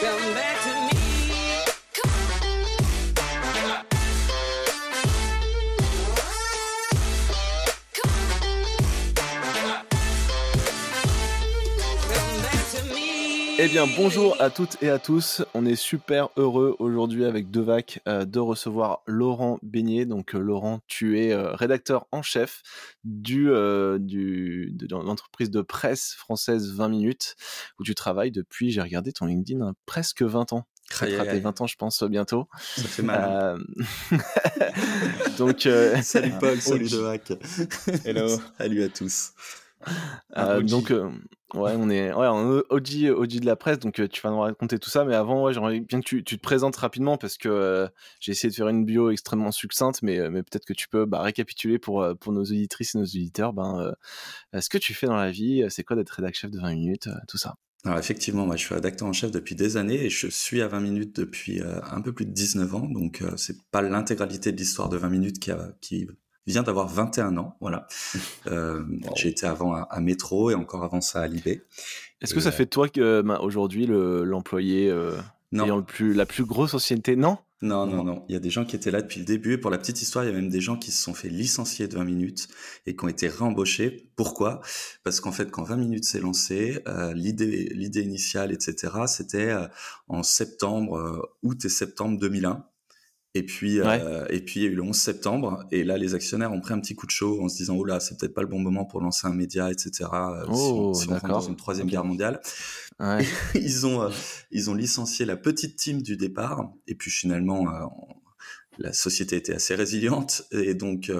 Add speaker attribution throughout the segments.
Speaker 1: Come back to me.
Speaker 2: Eh bien, bonjour à toutes et à tous. On est super heureux aujourd'hui avec Devac euh, de recevoir Laurent Beignet. Donc, euh, Laurent, tu es euh, rédacteur en chef du, du, de, l'entreprise de presse française 20 minutes où tu travailles depuis, j'ai regardé ton LinkedIn, hein, presque 20 ans. Ça
Speaker 3: Aïe,
Speaker 2: fera
Speaker 3: aïe,
Speaker 2: tes
Speaker 3: aïe.
Speaker 2: 20 ans, je pense, bientôt.
Speaker 3: Ça fait mal. hein.
Speaker 2: Donc,
Speaker 3: Salut Paul, salut. Devac.
Speaker 2: Hello.
Speaker 3: salut à tous.
Speaker 2: Donc, ouais, on est, ouais, on de la presse, donc euh, tu vas nous raconter tout ça. Mais avant, ouais, j'aimerais bien que tu, te présentes rapidement parce que euh, j'ai essayé de faire une bio extrêmement succincte, mais, euh, peut-être que tu peux bah, récapituler pour, nos auditrices et nos auditeurs ben, ce que tu fais dans la vie, c'est quoi d'être rédac chef de 20 minutes, tout ça.
Speaker 3: Alors effectivement, je suis rédacteur en chef depuis des années et je suis à 20 minutes depuis un peu plus de 19 ans. Donc c'est pas l'intégralité de l'histoire de 20 minutes qui, qui vient d'avoir 21 ans. Voilà. Euh, J'ai été avant à, à Métro et encore avant ça à Libé.
Speaker 2: Est-ce que ça
Speaker 3: euh,
Speaker 2: fait de toi que ben, aujourd'hui le- l'employé euh,
Speaker 3: Non.
Speaker 2: ayant le plus, la plus grosse ancienneté Non?
Speaker 3: Non,
Speaker 2: Non.
Speaker 3: non, non. Il y a des gens qui étaient là depuis le début. Et pour la petite histoire, il y a même des gens qui se sont fait licencier de 20 minutes et qui ont été réembauchés. Pourquoi? Parce qu'en fait, quand 20 minutes s'est lancé, euh, l'idée, l'idée initiale, etc., c'était euh, en septembre, euh, août et septembre 2001. Et puis, euh, et puis il y a eu le 11 septembre, et là les actionnaires ont pris un petit coup de chaud en se disant oh là c'est peut-être pas le bon moment pour lancer un média, etc. euh, si on,
Speaker 2: Oh,
Speaker 3: si on rentre dans une troisième guerre mondiale,
Speaker 2: Ouais.
Speaker 3: ils ont euh, ils ont licencié la petite team du départ et puis finalement euh, la société était assez résiliente et donc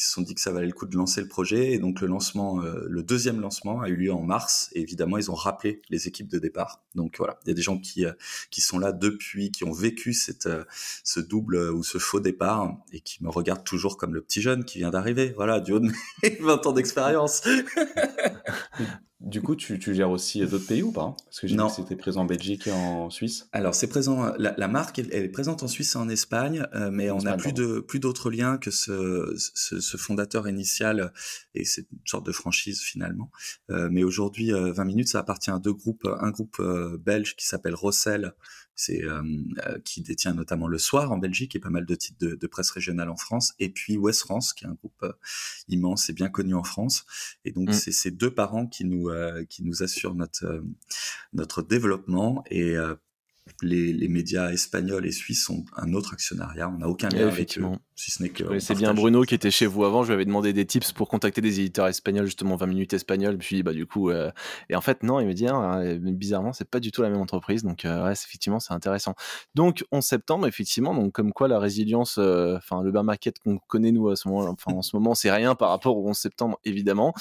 Speaker 3: ils se sont dit que ça valait le coup de lancer le projet. Et donc le lancement euh, le deuxième lancement a eu lieu en mars. Et évidemment ils ont rappelé les équipes de départ. Donc voilà. Il y a des gens qui euh, qui sont là depuis qui ont vécu cette euh, ce double ou ce faux départ et qui me regardent toujours comme le petit jeune qui vient d'arriver. Voilà du haut de mes 20 ans d'expérience.
Speaker 4: Du coup, tu, tu gères aussi d'autres pays ou pas? Parce que j'ai vu que c'était présent en Belgique et en Suisse.
Speaker 3: Alors c'est présent, la, la marque elle, elle est présente en Suisse et en Espagne, euh, mais
Speaker 4: En
Speaker 3: on n'a plus de plus d'autres liens que ce, ce, ce fondateur initial et c'est une sorte de franchise finalement. Euh, mais aujourd'hui, euh, 20 minutes, ça appartient à deux groupes, un groupe euh, belge qui s'appelle Rossel, c'est euh, euh, qui détient notamment le Soir en Belgique et pas mal de titres de, de presse régionale en France, et puis Ouest France qui est un groupe euh, immense et bien connu en France. Et donc
Speaker 2: Mm.
Speaker 3: c'est ces deux parents qui nous euh, qui nous assurent notre euh, notre développement et euh, les, les médias espagnols et suisses ont un autre actionnariat. On n'a aucun
Speaker 2: Ouais,
Speaker 3: lien avec eux,
Speaker 2: effectivement.
Speaker 3: si ce n'est que.
Speaker 2: Connaissais bien Bruno qui était chez vous avant. Je lui avais demandé des tips pour contacter des éditeurs espagnols, justement 20 minutes espagnol. Je me suis dit, bah, du coup, euh, et en fait, non, il me dit, ah, bizarrement, c'est pas du tout la même entreprise. Donc, euh, ouais, c'est- effectivement, c'est intéressant. Donc, 11 septembre, effectivement, donc, comme quoi la résilience, euh, enfin, le bear market qu'on connaît, nous, à ce moment, enfin, en ce moment, c'est rien par rapport au 11 septembre, évidemment.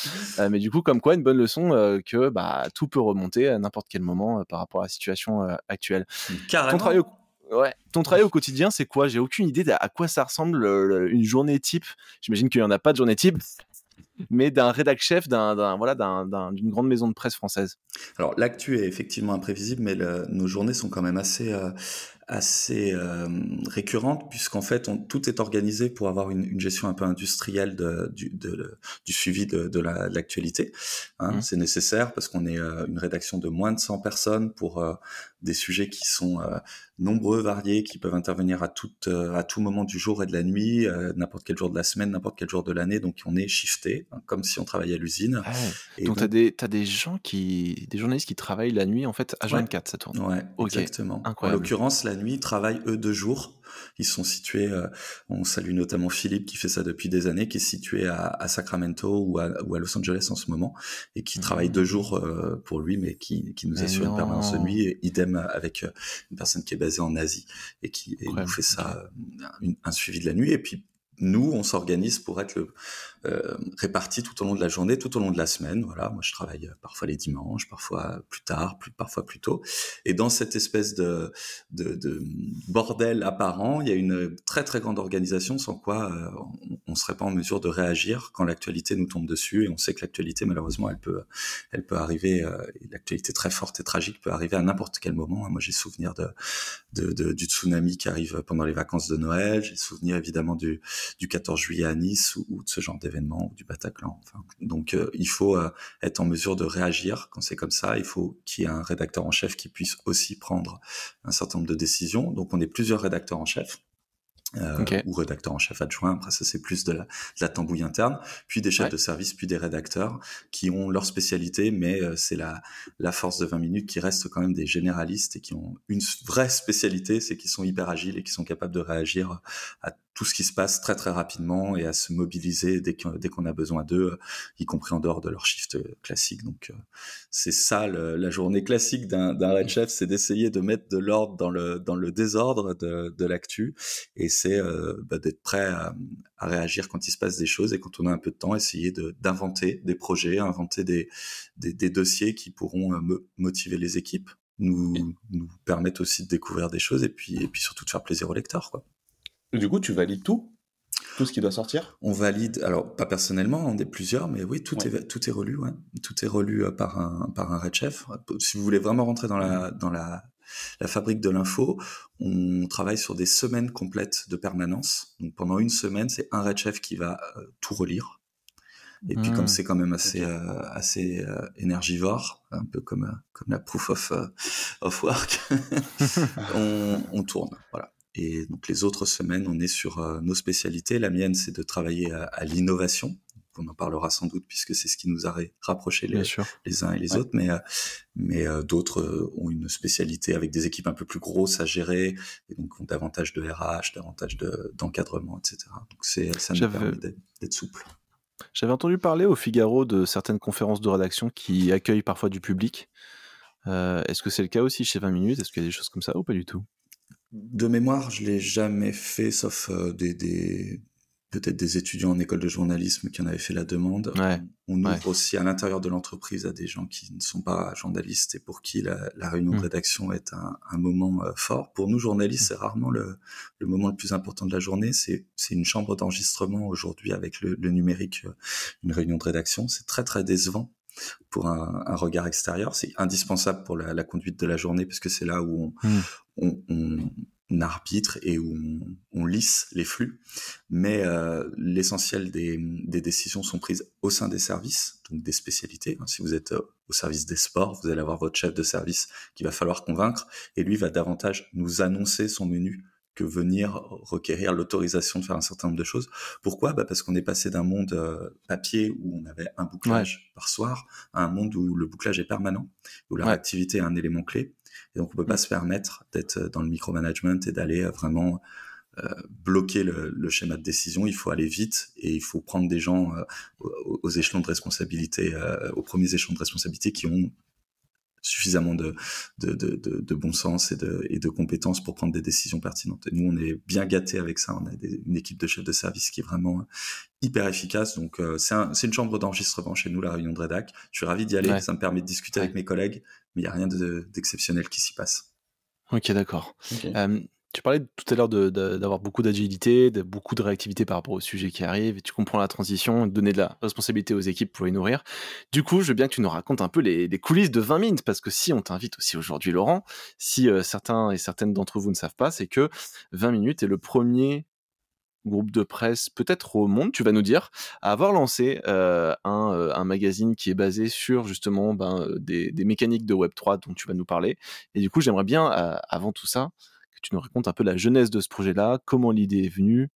Speaker 2: Mais du coup, comme quoi, une bonne leçon que, bah, tout peut remonter à n'importe quel moment par rapport à la situation actuelle.
Speaker 3: Carrément.
Speaker 2: Ton travail au, ouais, ton travail au quotidien, c'est quoi? J'ai aucune idée d'à- à quoi ça ressemble le- le- une journée type. J'imagine qu'il n'y en a pas de journée type, mais d'un rédac chef d'un, voilà, d'un- d'un- d'une grande maison de presse française.
Speaker 3: Alors l'actu est effectivement imprévisible, mais le- nos journées sont quand même assez euh, assez euh, récurrentes puisqu'en fait on, tout est organisé pour avoir une, une gestion un peu industrielle de, du, de- du suivi de, de la- de l'actualité. Hein,
Speaker 2: Mhm.
Speaker 3: C'est nécessaire parce qu'on est euh, une rédaction de moins de 100 personnes pour des sujets qui sont nombreux, variés, qui peuvent intervenir à tout à tout moment du jour et de la nuit, n'importe quel jour de la semaine, n'importe quel jour de l'année. Donc on est shifté, comme si on travaillait à l'usine. Et
Speaker 2: donc,
Speaker 3: donc-
Speaker 2: t'as des, t'as des gens qui, des journalistes qui travaillent la nuit, en fait, à 24, ça tourne.
Speaker 3: Ouais, exactement.
Speaker 2: incroyable.
Speaker 3: En l'occurrence, la nuit, ils travaillent eux de jour. Ils sont situés, euh, on salue notamment Philippe qui fait ça depuis des années, qui est situé à, à Sacramento ou à, ou à Los Angeles en ce moment, et qui travaille deux jours euh, pour lui, mais qui, qui nous
Speaker 2: Mais
Speaker 3: assure une permanence de nuit. Et idem avec euh, une personne qui est basée en Asie et qui et nous fait ça, une- un suivi de la nuit. Et puis nous, on s'organise pour être le, euh, répartis tout au long de la journée, tout au long de la semaine. Voilà, moi je travaille euh, parfois les dimanches, parfois plus tard, parfois plus tôt. Et dans cette espèce de, de, de bordel apparent, il y a une très très grande organisation sans quoi euh, on ne serait pas en mesure de réagir quand l'actualité nous tombe dessus. Et on sait que l'actualité, malheureusement, elle peut, arriver, euh, l'actualité très forte et tragique peut arriver à n'importe quel moment. Moi j'ai souvenir de, de, de, du tsunami qui arrive pendant les vacances de Noël. J'ai souvenir évidemment du, du 14 juillet à Nice ou, ou de ce genre ou du Bataclan. Donc, euh, il faut euh, être en mesure de réagir quand c'est comme ça. Il faut qu'il y ait un rédacteur en chef qui puisse aussi prendre un certain nombre de décisions. Donc, on est plusieurs rédacteurs en chef euh,
Speaker 2: Ok.
Speaker 3: ou rédacteur en chef adjoint. Après, ça, c'est plus de la, de la tambouille interne. Puis des chefs
Speaker 2: Ouais.
Speaker 3: de service, puis des rédacteurs qui ont leur spécialité, mais euh, c'est la, la force de 20 minutes qui restent quand même des généralistes et qui ont une vraie spécialité, c'est qu'ils sont hyper agiles et qui sont capables de réagir à tout ce qui se passe très très rapidement et à se mobiliser dès qu'on dès qu'on a besoin d'eux, y compris en dehors de leur shift classique. Donc euh, c'est ça le- la journée classique d'un d'un red chef, c'est d'essayer de mettre de l'ordre dans le dans le désordre de, de l'actu et c'est euh, bah, d'être prêt à, à réagir quand il se passe des choses et quand on a un peu de temps, essayer de- d'inventer des projets, inventer des, des, des dossiers qui pourront euh, mo- motiver les équipes, nous, nous permettre aussi de découvrir des choses et puis, et puis surtout de faire plaisir aux lecteurs. Quoi.
Speaker 4: Et Du coup, tu valides tout? Tout ce qui doit sortir?
Speaker 3: On valide, alors pas personnellement, on est plusieurs, mais oui, tout,
Speaker 4: Ouais.
Speaker 3: est, tout est relu. Ouais. Tout est relu euh, par un, par un red chef. Si vous voulez vraiment rentrer dans la, dans la, la fabrique de l'info, on travaille sur des semaines complètes de permanence. Donc pendant une semaine, c'est un red chef qui va euh, tout relire. Et puis comme c'est quand même assez, euh, assez euh, énergivore, un peu comme, comme la proof of, of work, on, on tourne. Voilà. Et donc les autres semaines, on est sur nos spécialités. La mienne, c'est de travailler à, à l'innovation. On en parlera sans doute puisque c'est ce qui nous a rapprochés les, uns et les
Speaker 4: Ouais.
Speaker 3: autres, mais, euh, mais euh, d'autres euh, ont une spécialité avec des équipes un peu plus grosses à gérer, et donc ont davantage de RH, davantage de- d'encadrement, etc. Donc c'est, ça nous permet d'être, d'être souple.
Speaker 2: J'avais entendu parler au Figaro de certaines conférences de rédaction qui accueillent parfois du public. Euh, Est-ce que c'est le cas aussi chez 20 minutes? Est-ce qu'il y a des choses comme ça ou pas du tout?
Speaker 3: De mémoire, je l'ai jamais fait, sauf euh, des, des peut-être des étudiants en école de journalisme qui en avaient fait la demande.
Speaker 2: Ouais,
Speaker 3: On ouvre
Speaker 2: ouais.
Speaker 3: aussi à l'intérieur de l'entreprise à des gens qui ne sont pas journalistes et pour qui la, la réunion de
Speaker 2: Mm.
Speaker 3: rédaction est un, un moment euh, fort. Pour nous, journalistes, c'est rarement le, le moment le plus important de la journée. C'est une chambre d'enregistrement aujourd'hui avec le, le numérique, euh, une réunion de rédaction. C'est très, très décevant pour un, un regard extérieur. C'est indispensable pour la, la conduite de la journée puisque c'est là où on,
Speaker 2: Mm.
Speaker 3: on, on- on arbitre et où on, on lisse les flux. Mais euh, l'essentiel des, des décisions sont prises au sein des services, donc des spécialités. Si vous êtes euh, au service des sports, vous allez avoir votre chef de service qu'il va falloir convaincre, et lui va davantage nous annoncer son menu que venir requérir l'autorisation de faire un certain nombre de choses. Pourquoi? Bah Parce qu'on est passé d'un monde euh, papier où on avait un bouclage par soir à un monde où le bouclage est permanent, où la
Speaker 2: Ouais.
Speaker 3: réactivité est un élément clé. Et donc on peut pas se permettre d'être dans le micromanagement et d'aller euh, vraiment euh, bloquer le, schéma de décision. Il faut aller vite et il faut prendre des gens euh, aux, échelons de responsabilité, euh, aux premiers échelons de responsabilité qui ont suffisamment de, de, de, de, de bon sens et de, et de compétences pour prendre des décisions pertinentes. Et nous, on est bien gâtés avec ça. On a des- une équipe de chefs de service qui est vraiment hyper efficace. Donc, euh, c'est un, c'est une chambre d'enregistrement chez nous, la réunion de rédac. Je suis ravi d'y aller.
Speaker 2: Ouais.
Speaker 3: Ça me permet de discuter
Speaker 2: Ouais.
Speaker 3: avec mes collègues, mais il n'y a rien de- d'exceptionnel qui s'y passe.
Speaker 2: Ok, d'accord. Euh, tu parlais tout à l'heure d'avoir beaucoup d'agilité, de beaucoup de réactivité par rapport aux sujets qui arrivent, tu comprends la transition, donner de la responsabilité aux équipes pour les nourrir. Du coup, je veux bien que tu nous racontes un peu les, les coulisses de 20 minutes, parce que si on t'invite aussi aujourd'hui, Laurent, si euh, certains et certaines d'entre vous ne savent pas, c'est que 20 minutes est le premier groupe de presse, peut-être au monde, tu vas nous dire, à avoir lancé euh, un, euh, un magazine qui est basé sur justement ben, euh, des, des mécaniques de Web3 dont tu vas nous parler. Et du coup, j'aimerais bien, euh, avant tout ça, que tu nous racontes un peu la genèse de ce projet-là, comment l'idée est venue,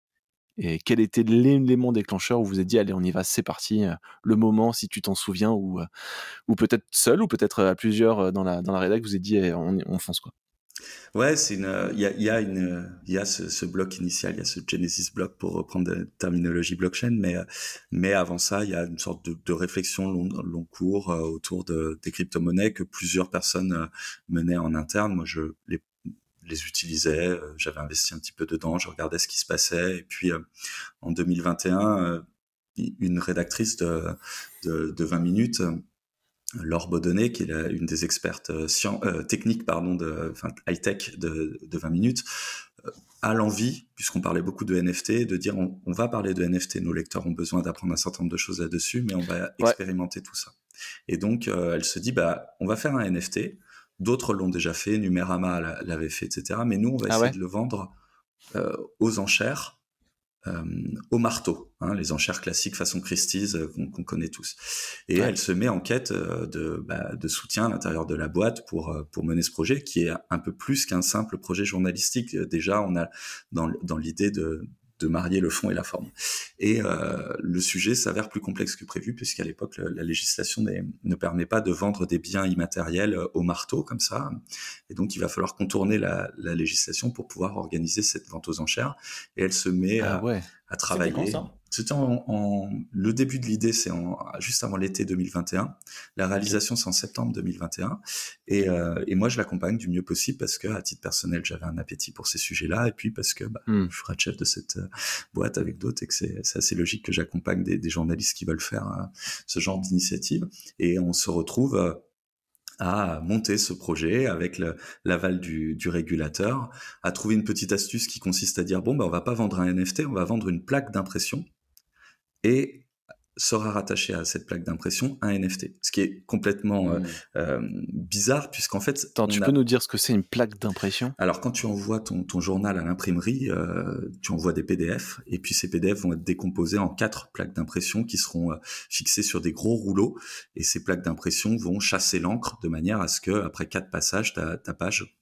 Speaker 2: et quel était l'élément déclencheur où vous êtes dit, allez, on y va, c'est parti, euh, le moment, si tu t'en souviens, ou, euh, ou peut-être seul, ou peut-être à plusieurs euh, dans la, dans la vous êtes dit, eh, on, on fonce quoi.
Speaker 3: Ouais, il y a, y y a ce, bloc initial, il y a ce Genesis block pour reprendre la terminologie blockchain, mais, euh, mais avant ça, il y a une sorte de, de réflexion long, long cours euh, autour de, des crypto-monnaies que plusieurs personnes euh, menaient en interne. Moi, je les, les utilisais, euh, j'avais investi un petit peu dedans, je regardais ce qui se passait, et puis euh, en 2021, euh, une rédactrice de, de, de 20 minutes Laure Baudonnet, qui est la- une des expertes euh, euh, techniques pardon, de, enfin, high-tech de, de 20 minutes, euh, a l'envie, puisqu'on parlait beaucoup de NFT, de dire on, on va parler de NFT, nos lecteurs ont besoin d'apprendre un certain nombre de choses là-dessus, mais on va expérimenter tout ça. Et donc, euh, elle se dit, bah, on va faire un NFT, d'autres l'ont déjà fait, Numérama l'a- l'avait fait, etc. Mais nous, on va
Speaker 2: Ah
Speaker 3: essayer
Speaker 2: ouais
Speaker 3: de le vendre euh, aux enchères euh, au marteau, hein, les enchères classiques façon Christie's euh, qu'on connaît tous. Et
Speaker 2: Ouais.
Speaker 3: elle se met en quête euh, de, bah, de soutien à l'intérieur de la boîte pour, euh, pour mener ce projet, qui est un peu plus qu'un simple projet journalistique. Déjà, on a dans, dans l'idée de, de marier le fond et la forme. Et euh, le sujet s'avère plus complexe que prévu, puisqu'à l'époque, la législation ne permet pas de vendre des biens immatériels euh, au marteau, comme ça. Et donc, il va falloir contourner la, la législation pour pouvoir organiser cette vente aux enchères. Et elle se met à,
Speaker 2: Ah ouais.
Speaker 3: À travailler. C'était en, en- le début de l'idée, c'est en, juste avant l'été 2021. La réalisation, c'est en septembre 2021. Et, euh, et moi, je l'accompagne du mieux possible parce que, à titre personnel, j'avais un appétit pour ces sujets-là, et puis parce que bah,
Speaker 2: Hmm.
Speaker 3: je suis chef de cette euh, boîte avec d'autres, et que c'est c'est assez logique que j'accompagne des, des journalistes qui veulent faire euh, ce genre d'initiative. Et on se retrouve. euh, à monter ce projet avec l'aval du, du régulateur, à trouver une petite astuce qui consiste à dire bon ben on va pas vendre un NFT, on va vendre une plaque d'impression. Et sera rattaché à cette plaque d'impression un NFT, ce qui est complètement euh,
Speaker 4: Mm.
Speaker 3: euh, bizarre puisqu'en fait
Speaker 2: Attends, tu
Speaker 3: a-
Speaker 2: peux nous dire ce que c'est une plaque d'impression?
Speaker 3: Alors quand tu envoies ton, ton journal à l'imprimerie, euh, tu envoies des PDF et puis ces PDF vont être décomposés en quatre plaques d'impression qui seront euh, fixées sur des gros rouleaux et ces plaques d'impression vont chasser l'encre de manière à ce que après quatre passages ta, ta page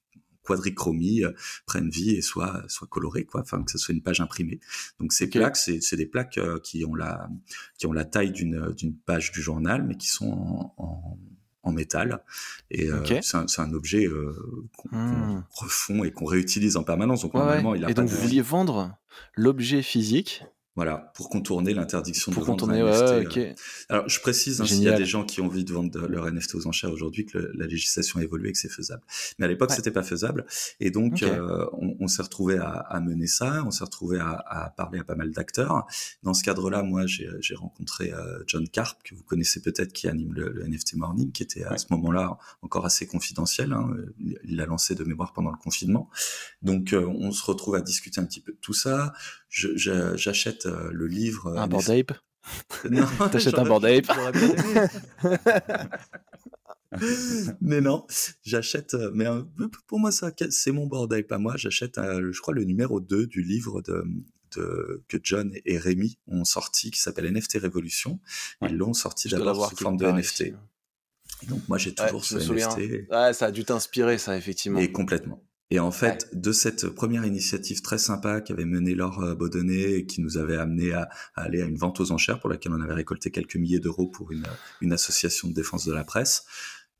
Speaker 3: quadrichromie euh, prenne vie et soit soit colorée quoi, enfin que ce soit une page imprimée. Donc ces plaques c'est c'est des plaques euh, qui ont la qui ont la taille d'une d'une page du journal mais qui sont en, en en métal et euh, c'est un, objet euh, qu'on
Speaker 2: Hmm.
Speaker 3: refond et qu'on réutilise en permanence. Donc
Speaker 2: Ouais,
Speaker 3: il a
Speaker 2: Et
Speaker 3: pas
Speaker 2: donc,
Speaker 3: de
Speaker 2: vous vouliez vendre l'objet physique
Speaker 3: voilà pour contourner l'interdiction de vendre
Speaker 2: contourner.
Speaker 3: un
Speaker 2: Ouais,
Speaker 3: NFT.
Speaker 2: ouais,
Speaker 3: euh.
Speaker 2: ok.
Speaker 3: Alors je précise hein, s'il y a des gens qui ont envie de vendre leur NFT aux enchères aujourd'hui que le- la législation a évolué et que c'est faisable. Mais à l'époque,
Speaker 2: Ouais.
Speaker 3: c'était pas faisable. Et donc euh, on, on s'est retrouvé à, à mener ça, on s'est retrouvé à, à parler à pas mal d'acteurs. Dans ce cadre-là, moi, j'ai rencontré euh, John Carp que vous connaissez peut-être, qui anime le, le NFT Morning, qui était à
Speaker 4: Ouais.
Speaker 3: ce moment-là encore assez confidentiel. hein. Il- Il l'a lancé de mémoire pendant le confinement. Donc euh, on se retrouve à discuter un petit peu de tout ça. J'achète euh, le livre. euh,
Speaker 2: Un board ape
Speaker 3: Non,
Speaker 2: T'achètes un Bored Ape.
Speaker 3: mais non, j'achète, euh, mais pour moi, ça, c'est mon bordel, pas moi. J'achète, je crois, le numéro 2 du livre de, de, que John et Rémi ont sorti, qui s'appelle NFT Révolution.
Speaker 4: Ouais.
Speaker 3: Ils l'ont sorti d'abord sous forme de NFT. Donc moi, j'ai
Speaker 2: Ouais,
Speaker 3: toujours
Speaker 2: je
Speaker 3: ce. NFT.
Speaker 2: Ouais, ça a dû t'inspirer, ça, effectivement.
Speaker 3: Et complètement. Et en fait, de cette première initiative très sympa qu'avait menée Laure euh, Baudonnet et qui nous avait amené à, à aller à une vente aux enchères pour laquelle on avait récolté quelques milliers d'euros pour une, une association de défense de la presse,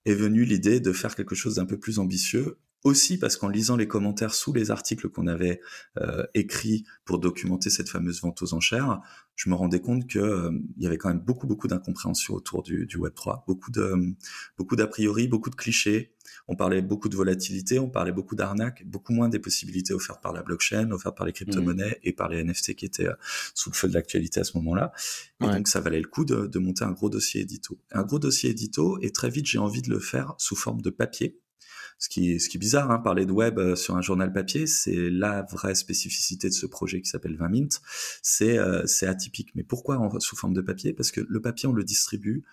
Speaker 3: est venue l'idée de faire quelque chose d'un peu plus ambitieux. Aussi parce qu'en lisant les commentaires sous les articles qu'on avait euh, écrits pour documenter cette fameuse vente aux enchères, je me rendais compte que euh, il y avait quand même beaucoup beaucoup d'incompréhension autour du, du Web 3, beaucoup de beaucoup d'a priori, beaucoup de clichés. On parlait beaucoup de volatilité, on parlait beaucoup d'arnaques, beaucoup moins des possibilités offertes par la blockchain, offertes par les crypto-monnaies et par les NFT qui étaient euh, sous le feu de l'actualité à ce moment-là. Et
Speaker 2: Ouais.
Speaker 3: donc, ça valait le coup de, de monter un gros dossier édito. Un gros dossier édito, et très vite, j'ai envie de le faire sous forme de papier. Ce qui est, ce qui est bizarre, hein, parler de web euh, sur un journal papier, c'est la vraie spécificité de ce projet qui s'appelle 20 Mint. C'est euh, atypique. Mais pourquoi en, sous forme de papier? Parce que le papier, on le distribue,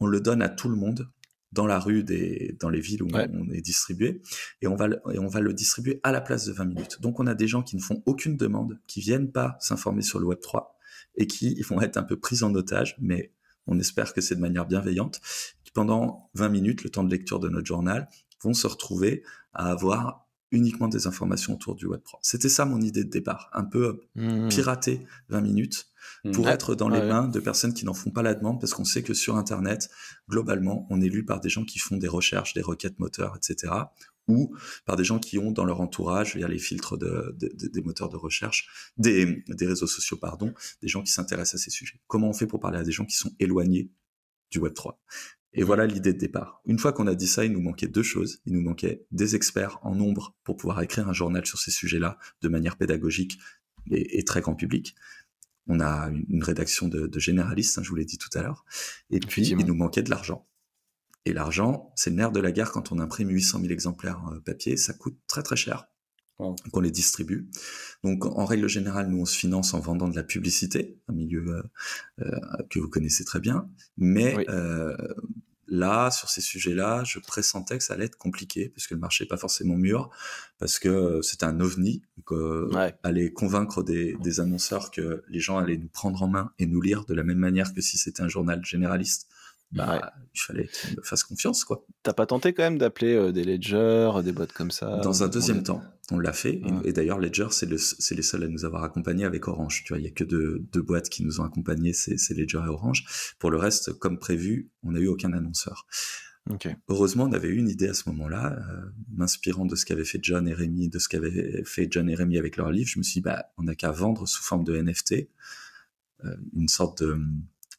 Speaker 3: on le donne à tout le monde dans la rue, des, dans les villes où
Speaker 2: Ouais.
Speaker 3: on est distribué, et on, va le, et on va le distribuer à la place de 20 minutes. Donc on a des gens qui ne font aucune demande, qui viennent pas s'informer sur le Web 3, et qui vont être un peu pris en otage, mais on espère que c'est de manière bienveillante, qui pendant 20 minutes, le temps de lecture de notre journal, vont se retrouver à avoir uniquement des informations autour du Web 3. C'était ça mon idée de départ, un peu
Speaker 2: Hmm.
Speaker 3: pirater 20 minutes pour
Speaker 2: Ouais.
Speaker 3: être dans les mains de personnes qui n'en font pas la demande, parce qu'on sait que sur Internet, globalement, on est lu par des gens qui font des recherches, des requêtes moteurs, etc., ou par des gens qui ont dans leur entourage, via les filtres de, de- de- des moteurs de recherche, des, des réseaux sociaux, pardon, des gens qui s'intéressent à ces sujets. Comment on fait pour parler à des gens qui sont éloignés du Web 3 et voilà l'idée de départ. Une fois qu'on a dit ça, il nous manquait deux choses. Il nous manquait des experts en nombre pour pouvoir écrire un journal sur ces sujets-là de manière pédagogique et, et très grand public. On a une, une rédaction de, de généralistes, hein, je vous l'ai dit tout à l'heure. Et puis, il nous manquait de l'argent. Et l'argent, c'est le nerf de la guerre quand on imprime 800 000 exemplaires euh, papier. Ça coûte très très cher qu'on les distribue. Donc, en règle générale, nous, on se finance en vendant de la publicité, un milieu euh, euh, que vous connaissez très bien. Mais
Speaker 2: Oui.
Speaker 3: euh, là, sur ces sujets-là, je pressentais que ça allait être compliqué, puisque le marché n'est pas forcément mûr, parce que euh, c'était un ovni. Donc, euh,
Speaker 2: Ouais.
Speaker 3: aller convaincre des, des annonceurs que les gens allaient nous prendre en main et nous lire de la même manière que si c'était un journal généraliste, bah,
Speaker 2: Ouais.
Speaker 3: il fallait qu'ils me fassent confiance, quoi.
Speaker 2: T'as pas tenté quand même d'appeler euh, des ledgers, des boîtes comme ça
Speaker 3: Dans un
Speaker 2: euh,
Speaker 3: deuxième
Speaker 2: on-
Speaker 3: temps, on l'a fait. Et- d'ailleurs, Ledger, c'est le- c'est les seuls à nous avoir accompagnés avec Orange. Tu vois, il y a que deux, deux boîtes qui nous ont accompagnés, c'est Ledger et Orange. Pour le reste, comme prévu, on n'a eu aucun annonceur. Heureusement, on avait eu une idée à ce moment-là, euh, m'inspirant de ce qu'avaient fait John et Rémi, de ce qu'avaient fait John et Rémi avec leur livre. Je me suis dit, bah, on n'a qu'à vendre sous forme de NFT, euh, une sorte de,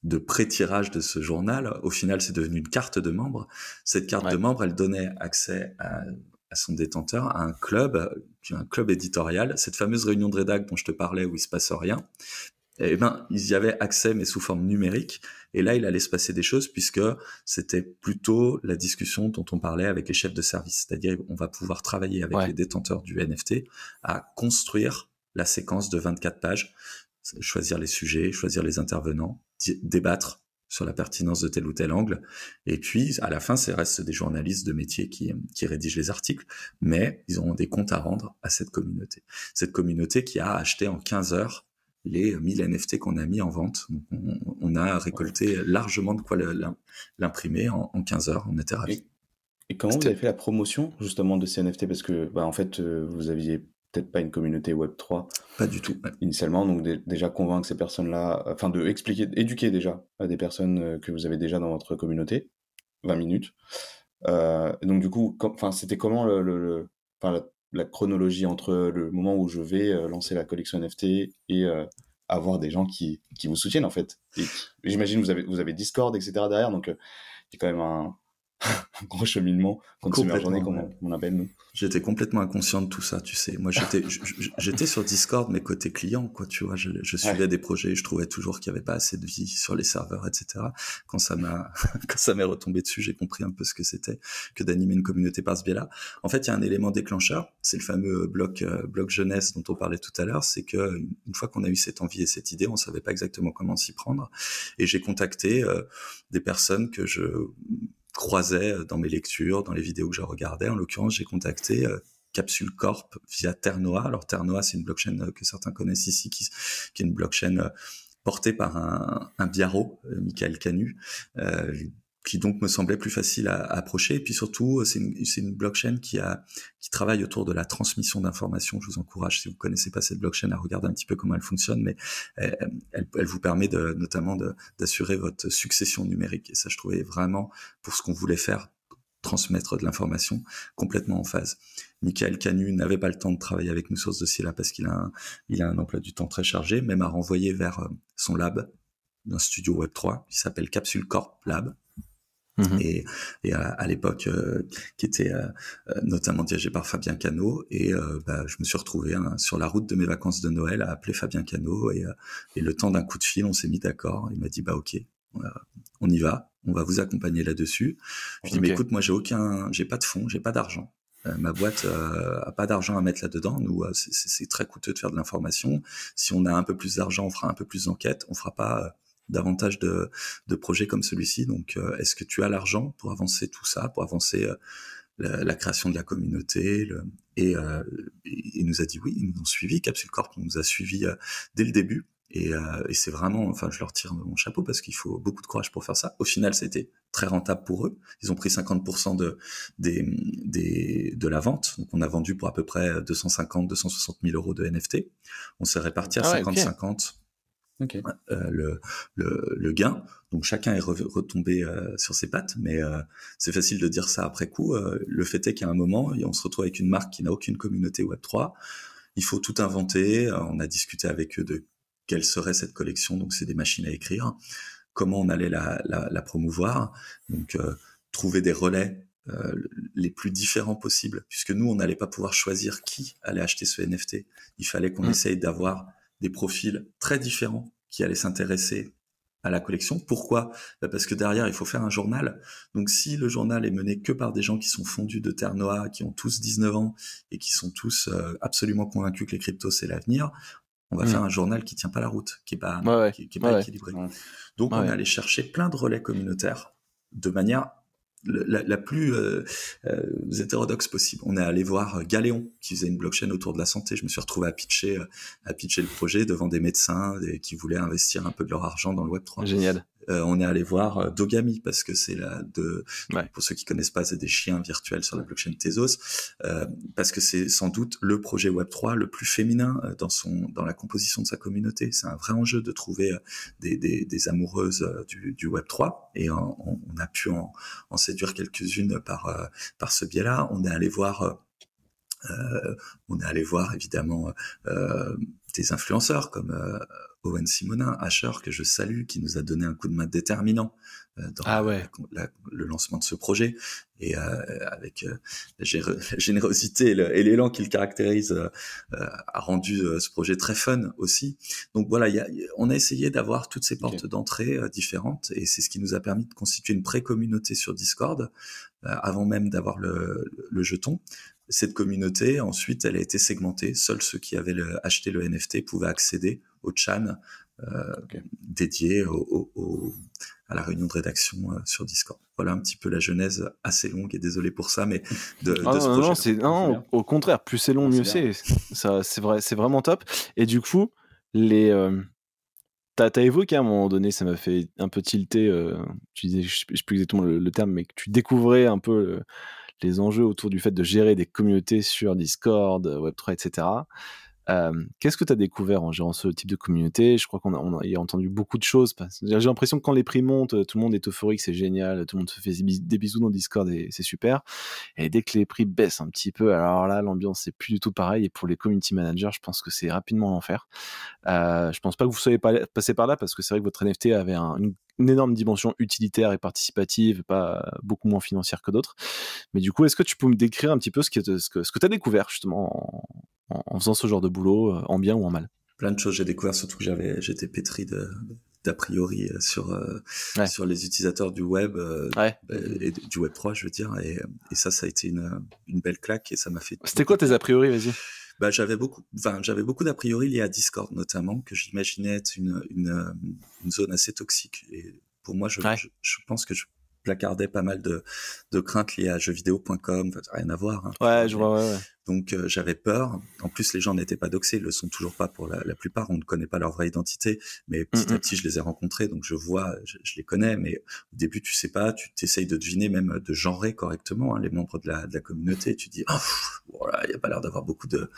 Speaker 3: de pré-tirage de ce journal. Au final, c'est devenu une carte de membre. Cette carte
Speaker 2: Ouais.
Speaker 3: de membre, elle donnait accès à, à son détenteur à un club, euh, un club éditorial. Cette fameuse réunion de rédac dont je te parlais où il se passe rien. Eh ben, ils y avaient accès, mais sous forme numérique. Et là, il allait se passer des choses puisque c'était plutôt la discussion dont on parlait avec les chefs de service. C'est-à-dire, on va pouvoir travailler avec
Speaker 2: Ouais.
Speaker 3: les détenteurs du NFT à construire la séquence de 24 pages, choisir les sujets, choisir les intervenants, débattre sur la pertinence de tel ou tel angle. Et puis, à la fin, c'est reste des journalistes de métier qui, qui rédigent les articles, mais ils auront des comptes à rendre à cette communauté. Cette communauté qui a acheté en 15 heures les 1000 NFT qu'on a mis en vente. Donc, on, on a récolté largement de quoi l'imprimer en, en 15 heures. On était ravis.
Speaker 4: Et comment vous avez fait la promotion justement de ces NFT Parce que, bah, en fait, euh, vous aviez peut-être pas une communauté Web3
Speaker 3: Pas du tout. Ouais.
Speaker 4: initialement, donc dé- déjà convaincre ces personnes-là, enfin de expliquer, éduquer déjà à des personnes euh, que vous avez déjà dans votre communauté, 20 minutes. Euh, donc du coup, enfin c'était comment le, le- le- enfin, la, la chronologie entre le moment où je vais euh, lancer la collection NFT et euh, avoir des gens qui, qui vous soutiennent en fait? J'imagine vous avez vous avez Discord etc derrière, donc euh, il y a quand même un gros cheminement consumer journée comme on, on appelle nous.
Speaker 3: J'étais complètement inconscient de tout ça, tu sais. Moi, j'étais, j'étais sur Discord, mais côté client, quoi, tu vois. Je, je suivais
Speaker 4: Ouais.
Speaker 3: des projets, je trouvais toujours qu'il n'y avait pas assez de vie sur les serveurs, etc. Quand ça m'a, quand ça m'est retombé dessus, j'ai compris un peu ce que c'était que d'animer une communauté par ce biais-là. En fait, il y a un élément déclencheur. C'est le fameux bloc, euh, bloc jeunesse dont on parlait tout à l'heure. C'est que une fois qu'on a eu cette envie et cette idée, on savait pas exactement comment s'y prendre. Et j'ai contacté euh, des personnes que je croisais dans mes lectures, dans les vidéos que je regardais. En l'occurrence, j'ai contacté euh, Capsule Corp via Terre Noire. Alors Terre Noire, c'est une blockchain euh, que certains connaissent ici, qui, qui est une blockchain euh, portée par un, un biarro, euh, Michael Canu, euh, qui donc me semblait plus facile à, à approcher. Et puis surtout, c'est une, une blockchain qui a qui travaille autour de la transmission d'informations. Je vous encourage, si vous connaissez pas cette blockchain, à regarder un petit peu comment elle fonctionne, mais euh, elle, elle vous permet de, notamment d'assurer votre succession numérique. Et ça, je trouvais vraiment, pour ce qu'on voulait faire, transmettre de l'information complètement en phase. Michael Canu n'avait pas le temps de travailler avec nous sur ce dossier-là parce qu'il a un, a un emploi du temps très chargé, mais m'a renvoyé vers euh, son lab d'un studio Web3 qui s'appelle Capsule Corp Lab
Speaker 2: Mhm.
Speaker 3: et, et à, à l'époque euh, qui était euh, euh, notamment dirigé par Fabien Cano et euh, bah, je me suis retrouvé hein, sur la route de mes vacances de Noël à appeler Fabien Cano et, euh, et le temps d'un coup de fil on s'est mis d'accord il m'a dit bah ok euh, on y va on va vous accompagner là-dessus je lui dis mais écoute moi j'ai aucun j'ai pas de fonds j'ai pas d'argent Euh, ma boîte euh, a pas d'argent à mettre là-dedans. Nous, euh, c'est- très coûteux de faire de l'information. Si on a un peu plus d'argent, on fera un peu plus d'enquête. On fera pas euh, davantage de, de projets comme celui-ci. Donc, euh, est-ce que tu as l'argent pour avancer tout ça, pour avancer euh, la, la création de la communauté le- et, euh, il nous a dit oui, ils nous ont suivis. Capsule Corp nous a suivis euh, dès le début. Et, euh, et c'est vraiment, enfin, je leur tire mon chapeau parce qu'il faut beaucoup de courage pour faire ça. Au final, c'était très rentable pour eux. Ils ont pris 50% de, des, des, de la vente. Donc, on a vendu pour à peu près 250, 260 000 euros de NFT. On s'est réparti à
Speaker 2: Ah ouais, ok.
Speaker 3: 50-50
Speaker 4: Ok.
Speaker 3: euh, le, le, le gain. Donc chacun est re- retombé euh, sur ses pattes, mais euh, c'est facile de dire ça après coup. Le fait est qu'à un moment, on se retrouve avec une marque qui n'a aucune communauté Web3. Il faut tout inventer. On a discuté avec eux de quelle serait cette collection. Donc c'est des machines à écrire. Comment on allait la, la, la promouvoir. Donc euh, trouver des relais euh, les plus différents possibles, puisque nous, on n'allait pas pouvoir choisir qui allait acheter ce NFT. Il fallait qu'on
Speaker 2: Mm.
Speaker 3: essaye d'avoir des profils très différents qui allaient s'intéresser à la collection. Pourquoi? Bah Parce que derrière, il faut faire un journal. Donc si le journal est mené que par des gens qui sont fondus de Terre Noire, qui ont tous 19 ans et qui sont tous euh, absolument convaincus que les cryptos, c'est l'avenir, on va
Speaker 2: Mm.
Speaker 3: faire un journal qui tient pas la route, qui est pas,
Speaker 2: Ouais,
Speaker 3: qui, qui est pas
Speaker 2: Ouais,
Speaker 3: équilibré.
Speaker 4: Ouais.
Speaker 3: Donc on est allé chercher plein de relais communautaires de manière la, la plus euh, euh, hétérodoxe possible. On est allé voir Galéon qui faisait une blockchain autour de la santé. Je me suis retrouvé à pitcher, euh, à pitcher le projet devant des médecins qui voulaient investir un peu de leur argent dans le Web 3.
Speaker 2: Génial.
Speaker 3: Euh, on est allé voir euh, Dogami parce que c'est la de
Speaker 2: Ouais.
Speaker 3: pour ceux qui connaissent pas c'est des chiens virtuels sur la blockchain Tezos. Euh, parce que c'est sans doute le projet Web 3 le plus féminin euh, dans son dans la composition de sa communauté. C'est un vrai enjeu de trouver euh, des, des, des amoureuses du, du Web 3 et on, on- a pu en, en séduire quelques-unes par par ce biais-là. On est allé voir euh, on est allé voir évidemment euh, des influenceurs comme euh, Owen Simonin, Asher, que je salue, qui nous a donné un coup de main déterminant euh, dans
Speaker 2: Ah
Speaker 3: la-
Speaker 2: ouais.
Speaker 3: la- le lancement de ce projet. Et euh, avec euh, la, gé- la générosité et le- et l'élan qui le caractérise, a rendu ce projet très fun aussi. Donc voilà, il y a- y a- on a essayé d'avoir toutes ces portes d'entrée différentes, et c'est ce qui nous a permis de constituer une pré-communauté sur Discord, euh, avant même d'avoir le, le jeton. Cette communauté, ensuite, elle a été segmentée. Seuls ceux qui avaient le- acheté le NFT pouvaient accéder au chan euh, dédié au, au- au- à la réunion de rédaction euh, sur Discord. Voilà un petit peu la genèse assez longue et désolé pour ça, mais de, de
Speaker 2: Ah
Speaker 3: ce
Speaker 2: non, non,
Speaker 3: projet.
Speaker 2: non,
Speaker 4: bien.
Speaker 2: au, contraire, plus c'est long,
Speaker 4: Ah,
Speaker 2: mieux
Speaker 4: c'est
Speaker 2: c'est. Ça, c'est vrai, c'est vraiment top. Et du coup, les, euh, t'as, évoqué à un moment donné, ça m'a fait un peu tilter. euh, tu disais, je je sais plus exactement le, le terme, mais que tu découvrais un peu les enjeux autour du fait de gérer des communautés sur Discord, euh, Web3, etc. Euh, qu'est-ce que tu as découvert en gérant ce type de communauté? Je crois qu'on a, a, entendu beaucoup de choses. J'ai l'impression que quand les prix montent, tout le monde est euphorique, c'est génial, tout le monde se fait des bis- des bisous dans Discord et c'est super. Et dès que les prix baissent un petit peu, alors là, l'ambiance c'est plus du tout pareil. Et pour les community managers, je pense que c'est rapidement l'enfer. Euh, je pense pas que vous soyez pas passé par là parce que c'est vrai que votre NFT avait un- une, une énorme dimension utilitaire et participative, pas beaucoup moins financière que d'autres. Mais du coup, est-ce que tu peux me décrire un petit peu ce que ce que, ce que tu as découvert justement en, faisant ce genre de boulot, euh, en bien ou en mal?
Speaker 3: Plein de choses j'ai découvert, surtout que j'avais, j'étais pétri de d'a priori euh, sur euh,
Speaker 2: Ouais.
Speaker 3: sur les utilisateurs du web euh,
Speaker 2: Ouais.
Speaker 3: bah, et du web 3 je veux dire et, et ça ça a été une, une belle claque et ça m'a fait
Speaker 2: C'était quoi tes a priori, vas-y
Speaker 3: bah, j'avais beaucoup, enfin, j'avais beaucoup d'a priori liés à Discord notamment, que j'imaginais être une, une, euh, une zone assez toxique. Et pour moi, je,
Speaker 2: Ouais.
Speaker 3: je, je pense que je placardais pas mal de, de craintes liées à jeuxvideo.com, rien à voir. hein.
Speaker 2: Ouais, je vois, ouais, ouais.
Speaker 3: Donc euh, j'avais peur. En plus, les gens n'étaient pas doxés, ils le sont toujours pas pour la, la plupart. On ne connaît pas leur vraie identité, mais petit
Speaker 2: Mhm.
Speaker 3: à petit, je les ai rencontrés, donc je vois, je, je les connais. Mais au début, tu sais pas, tu t'essayes de deviner, même de genrer correctement hein, les membres de la, de la communauté. Tu dis, pff, voilà, il y a pas l'air d'avoir beaucoup de,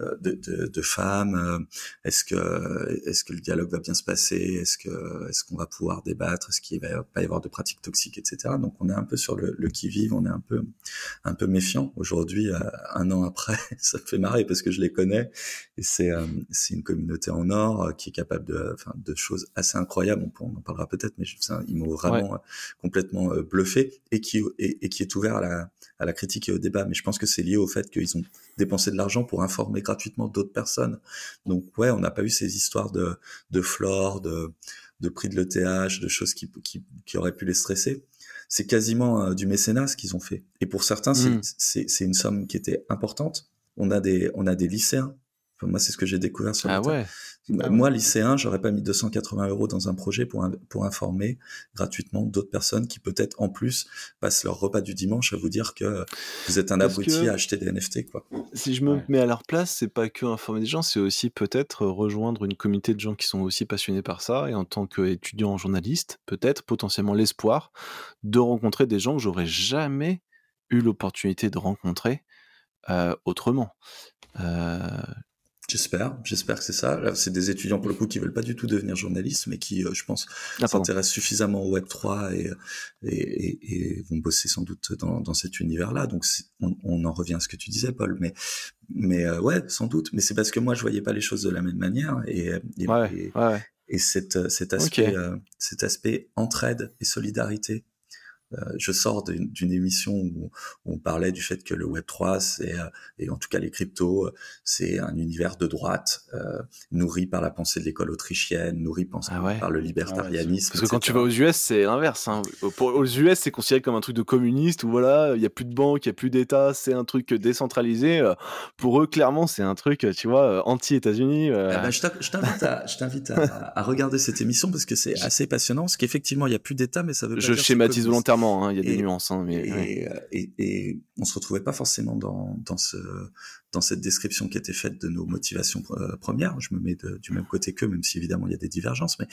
Speaker 3: euh, de, de, de femmes. euh, Est-ce que, est-ce que le dialogue va bien se passer Est-ce que, est-ce qu'on va pouvoir débattre Est-ce qu'il va pas y avoir de pratiques toxiques, etc. Donc on est un peu sur le, le qui vive, on est un peu, un peu méfiant aujourd'hui, euh, un an après. ça me fait marrer parce que je les connais et c'est, euh, c'est une communauté en or euh, qui est capable de, enfin, de choses assez incroyables. On, en parlera peut-être, mais je- ça, ils m'ont vraiment euh, complètement euh, bluffé et qui, et, et qui est ouvert à la, à la critique et au débat. Mais je pense que c'est lié au fait qu'ils ont dépensé de l'argent pour informer gratuitement d'autres personnes. Donc ouais, on n'a pas eu ces histoires de, de flore, de, de prix de l'ETH, de choses qui, qui, qui auraient pu les stresser. C'est quasiment euh, du mécénat ce qu'ils ont fait. Et pour certains, c'est-
Speaker 2: Mm.
Speaker 3: c'est c'est une somme qui était importante. On a des, on a des lycéens. Enfin, moi, c'est ce que j'ai découvert sur
Speaker 2: Ah
Speaker 3: le
Speaker 2: ouais.
Speaker 3: Bah,
Speaker 4: Ah ouais.
Speaker 3: Moi, lycéen, j'aurais pas mis 280 euros dans un projet pour, pour informer gratuitement d'autres personnes qui peut-être en plus passent leur repas du dimanche à vous dire que vous êtes un
Speaker 2: Parce
Speaker 3: abruti
Speaker 2: que-
Speaker 3: à acheter des NFT, quoi.
Speaker 2: Si je me
Speaker 4: Ouais.
Speaker 2: mets à leur place, c'est pas que informer des gens, c'est aussi peut-être rejoindre une communauté de gens qui sont aussi passionnés par ça, et en tant qu'étudiant journaliste, peut-être potentiellement l'espoir de rencontrer des gens que j'aurais jamais eu l'opportunité de rencontrer euh, autrement. Euh,
Speaker 3: J'espère, j'espère que c'est ça. C'est des étudiants pour le coup qui veulent pas du tout devenir journalistes, mais qui, euh, je pense,
Speaker 2: ah,
Speaker 3: s'intéressent suffisamment au Web 3 et, et, et, et vont bosser sans doute dans, dans cet univers-là. Donc, on, on en revient à ce que tu disais, Paul. Mais, mais euh, ouais, sans doute. Mais c'est parce que moi, je voyais pas les choses de la même manière. Et,
Speaker 2: Ouais, ouais,
Speaker 3: et cet, cet aspect, euh, cet aspect entraide et solidarité. Euh, je sors d'une émission où, on parlait du fait que le Web 3, c'est euh, et en tout cas les cryptos, euh, c'est un univers de droite euh, nourri par la pensée de l'école autrichienne, nourri par,
Speaker 2: Ah ouais.
Speaker 3: par le libertarianisme.
Speaker 2: Parce que quand tu vas aux US, c'est l'inverse. Hein. Aux US, c'est considéré comme un truc de communiste où voilà, il y a plus de banques, il y a plus d'État, c'est un truc décentralisé. Pour eux, clairement, c'est un truc, tu vois, anti-États-Unis. euh,
Speaker 3: Eh ben, je t'in- je t'invite à, regarder cette émission parce que c'est assez passionnant. Parce qu'effectivement, il n'y a plus d'État, mais ça veut pas
Speaker 2: je
Speaker 3: dire
Speaker 2: schématise volontairement clairement, hein, il y a des
Speaker 3: Et-
Speaker 2: nuances, hein, mais
Speaker 3: Et,
Speaker 2: ouais.
Speaker 3: euh, et, et on se retrouvait pas forcément dans, dans, ce, dans cette description qui était faite de nos motivations euh, premières. Je me mets de- du même côté qu'eux, même si évidemment il y a des divergences. Mais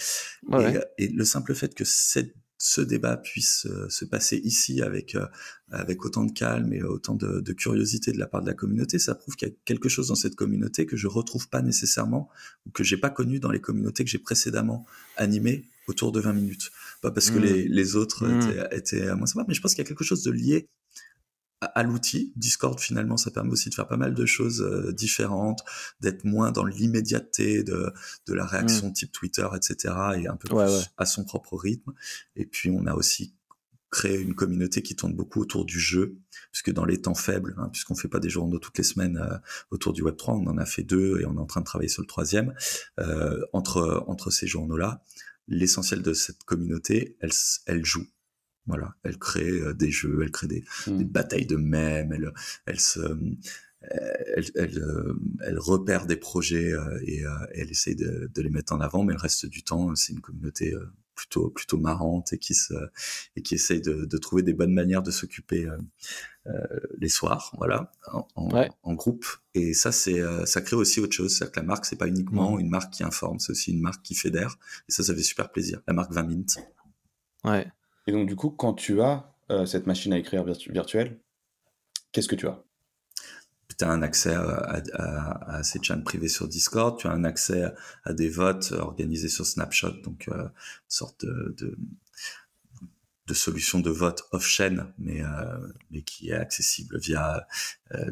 Speaker 2: Ouais,
Speaker 3: et,
Speaker 2: ouais.
Speaker 3: euh, et le simple fait que cette- ce débat puisse se passer ici avec, euh, avec autant de calme et autant de, de curiosité de la part de la communauté, ça prouve qu'il y a quelque chose dans cette communauté que je retrouve pas nécessairement ou que j'ai pas connu dans les communautés que j'ai précédemment animées autour de 20 minutes. Pas parce que
Speaker 2: Mm.
Speaker 3: les, les autres
Speaker 2: Mm.
Speaker 3: étaient, étaient moins sympas, mais je pense qu'il y a quelque chose de lié à, à l'outil. Discord, finalement, ça permet aussi de faire pas mal de choses euh, différentes, d'être moins dans l'immédiateté de, de la réaction type Twitter, etc., et un peu
Speaker 2: Ouais,
Speaker 3: plus
Speaker 2: ouais.
Speaker 3: à son propre rythme. Et puis, on a aussi créé une communauté qui tourne beaucoup autour du jeu, puisque dans les temps faibles, hein, puisqu'on fait pas des journaux toutes les semaines euh, autour du Web 3, on en a fait deux et on est en train de travailler sur le troisième. Euh, entre entre ces journaux-là, l'essentiel de cette communauté, elle elle joue. Voilà, elle crée euh, des jeux, elle crée des, des batailles de mèmes, elle, elle se, elle, elle, euh, elle repère des projets euh, et euh, elle essaye de, de les mettre en avant, mais le reste du temps, c'est une communauté euh, plutôt plutôt marrante et qui se et qui essaye de, de trouver des bonnes manières de s'occuper euh, euh, les soirs, voilà, en, en,
Speaker 2: Ouais.
Speaker 3: en groupe. Et ça, c'est euh, ça crée aussi autre chose, c'est-à-dire que la marque, c'est pas uniquement une marque qui informe, c'est aussi une marque qui fédère. Et ça, ça fait super plaisir. La marque 20 minutes.
Speaker 2: Ouais.
Speaker 4: Et donc, du coup, quand tu as euh, cette machine à écrire virtu- virtuelle, qu'est-ce que tu as?
Speaker 3: Tu as un accès à, à, à, ces chats privés sur Discord, tu as un accès à, des votes organisés sur Snapshot, donc euh, une sorte de, de, de solution de vote off-chain, mais, euh, mais qui est accessible via, euh,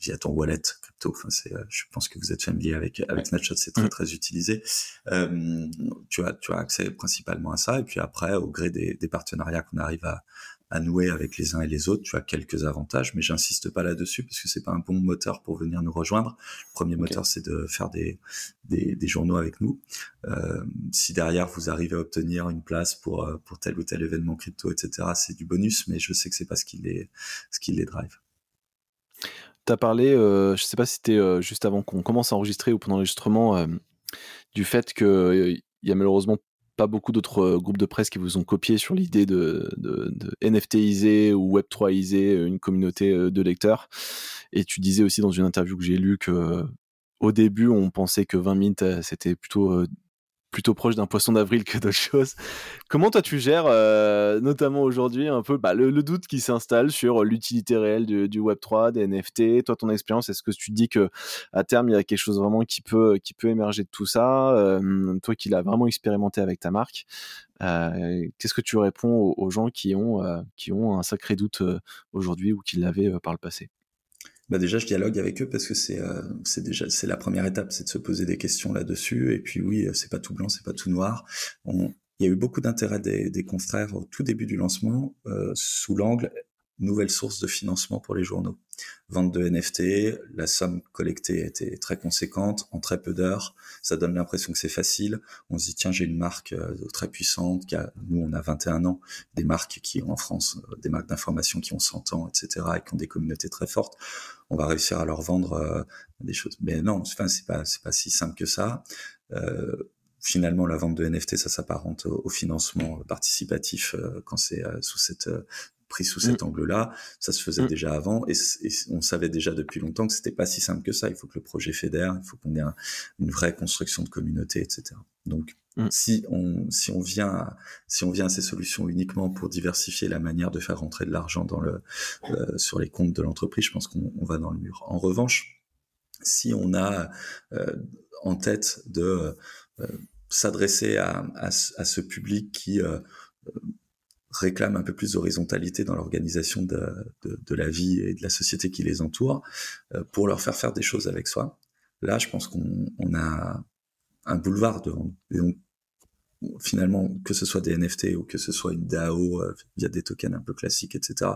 Speaker 3: via ton wallet crypto. Enfin, c'est, euh, je pense que vous êtes familier avec, avec. Snapshot, c'est très
Speaker 2: Mm.
Speaker 3: très utilisé. Euh, tu, as, tu as accès principalement à ça, et puis après, au gré des, des partenariats qu'on arrive à, à nouer avec les uns et les autres, tu as quelques avantages, mais j'insiste pas là-dessus parce que c'est pas un bon moteur pour venir nous rejoindre. Le premier moteur, c'est de faire des, des, des journaux avec nous. Euh, si derrière vous arrivez à obtenir une place pour, euh, pour tel ou tel événement crypto, etc., c'est du bonus, mais je sais que c'est pas ce qui les, ce qui les drive.
Speaker 2: Tu as parlé, euh, je sais pas si c'était euh, juste avant qu'on commence à enregistrer ou pendant l'enregistrement, euh, du fait qu'il y a malheureusement pas beaucoup d'autres euh, groupes de presse qui vous ont copié sur l'idée de, de, de NFTiser ou Web3iser une communauté euh, de lecteurs. Et tu disais aussi dans une interview que j'ai lue que euh, au début, on pensait que 20 minutes, euh, c'était plutôt euh, plutôt proche d'un poisson d'avril que d'autres choses. Comment toi tu gères, euh, notamment aujourd'hui, un peu bah, le, le doute qui s'installe sur l'utilité réelle du, du Web 3, des NFT Toi, ton expérience, est-ce que tu dis que à terme il y a quelque chose vraiment qui peut qui peut émerger de tout ça? Euh, Toi qui l'as vraiment expérimenté avec ta marque, euh, qu'est-ce que tu réponds aux, aux gens qui ont euh, qui ont un sacré doute euh, aujourd'hui ou qui l'avaient euh, par le passé?
Speaker 3: Bah déjà, je dialogue avec eux parce que c'est euh, c'est déjà c'est la première étape, c'est de se poser des questions là-dessus. Et puis oui, euh, c'est pas tout blanc, c'est pas tout noir. On- il y a eu beaucoup d'intérêt des, des confrères au tout début du lancement euh, sous l'angle nouvelle source de financement pour les journaux. Vente de NFT, la somme collectée a été très conséquente en très peu d'heures. Ça donne l'impression que c'est facile. On se dit tiens j'ai une marque euh, très puissante. Qui a, nous on a 21 ans, des marques qui ont en France euh, des marques d'information qui ont 100 ans, etc. et qui ont des communautés très fortes on va réussir à leur vendre euh, des choses. Mais non, enfin, c'est pas, c'est pas si simple que ça. Euh, finalement, la vente de NFT, ça s'apparente au, au financement participatif euh, quand c'est euh, sous cette euh, pris sous cet angle-là. Ça se faisait
Speaker 2: Mm.
Speaker 3: déjà avant et, on savait déjà depuis longtemps que c'était pas si simple que ça. Il faut que le projet fédère, il faut qu'on ait un- une vraie construction de communauté, etc. Donc,
Speaker 2: Mm.
Speaker 3: si on si on vient à, si on vient à ces solutions uniquement pour diversifier la manière de faire rentrer de l'argent dans le euh, sur les comptes de l'entreprise, je pense qu'on on va dans le mur. En revanche, si on a euh, en tête de euh, s'adresser à, à, à ce public qui euh, réclame un peu plus d'horizontalité dans l'organisation de, de, de la vie et de la société qui les entoure, euh, pour leur faire faire des choses avec soi, là, je pense qu'on on a un boulevard devant. Et on- finalement, que ce soit des NFT ou que ce soit une DAO euh, via des tokens un peu classiques, etc.,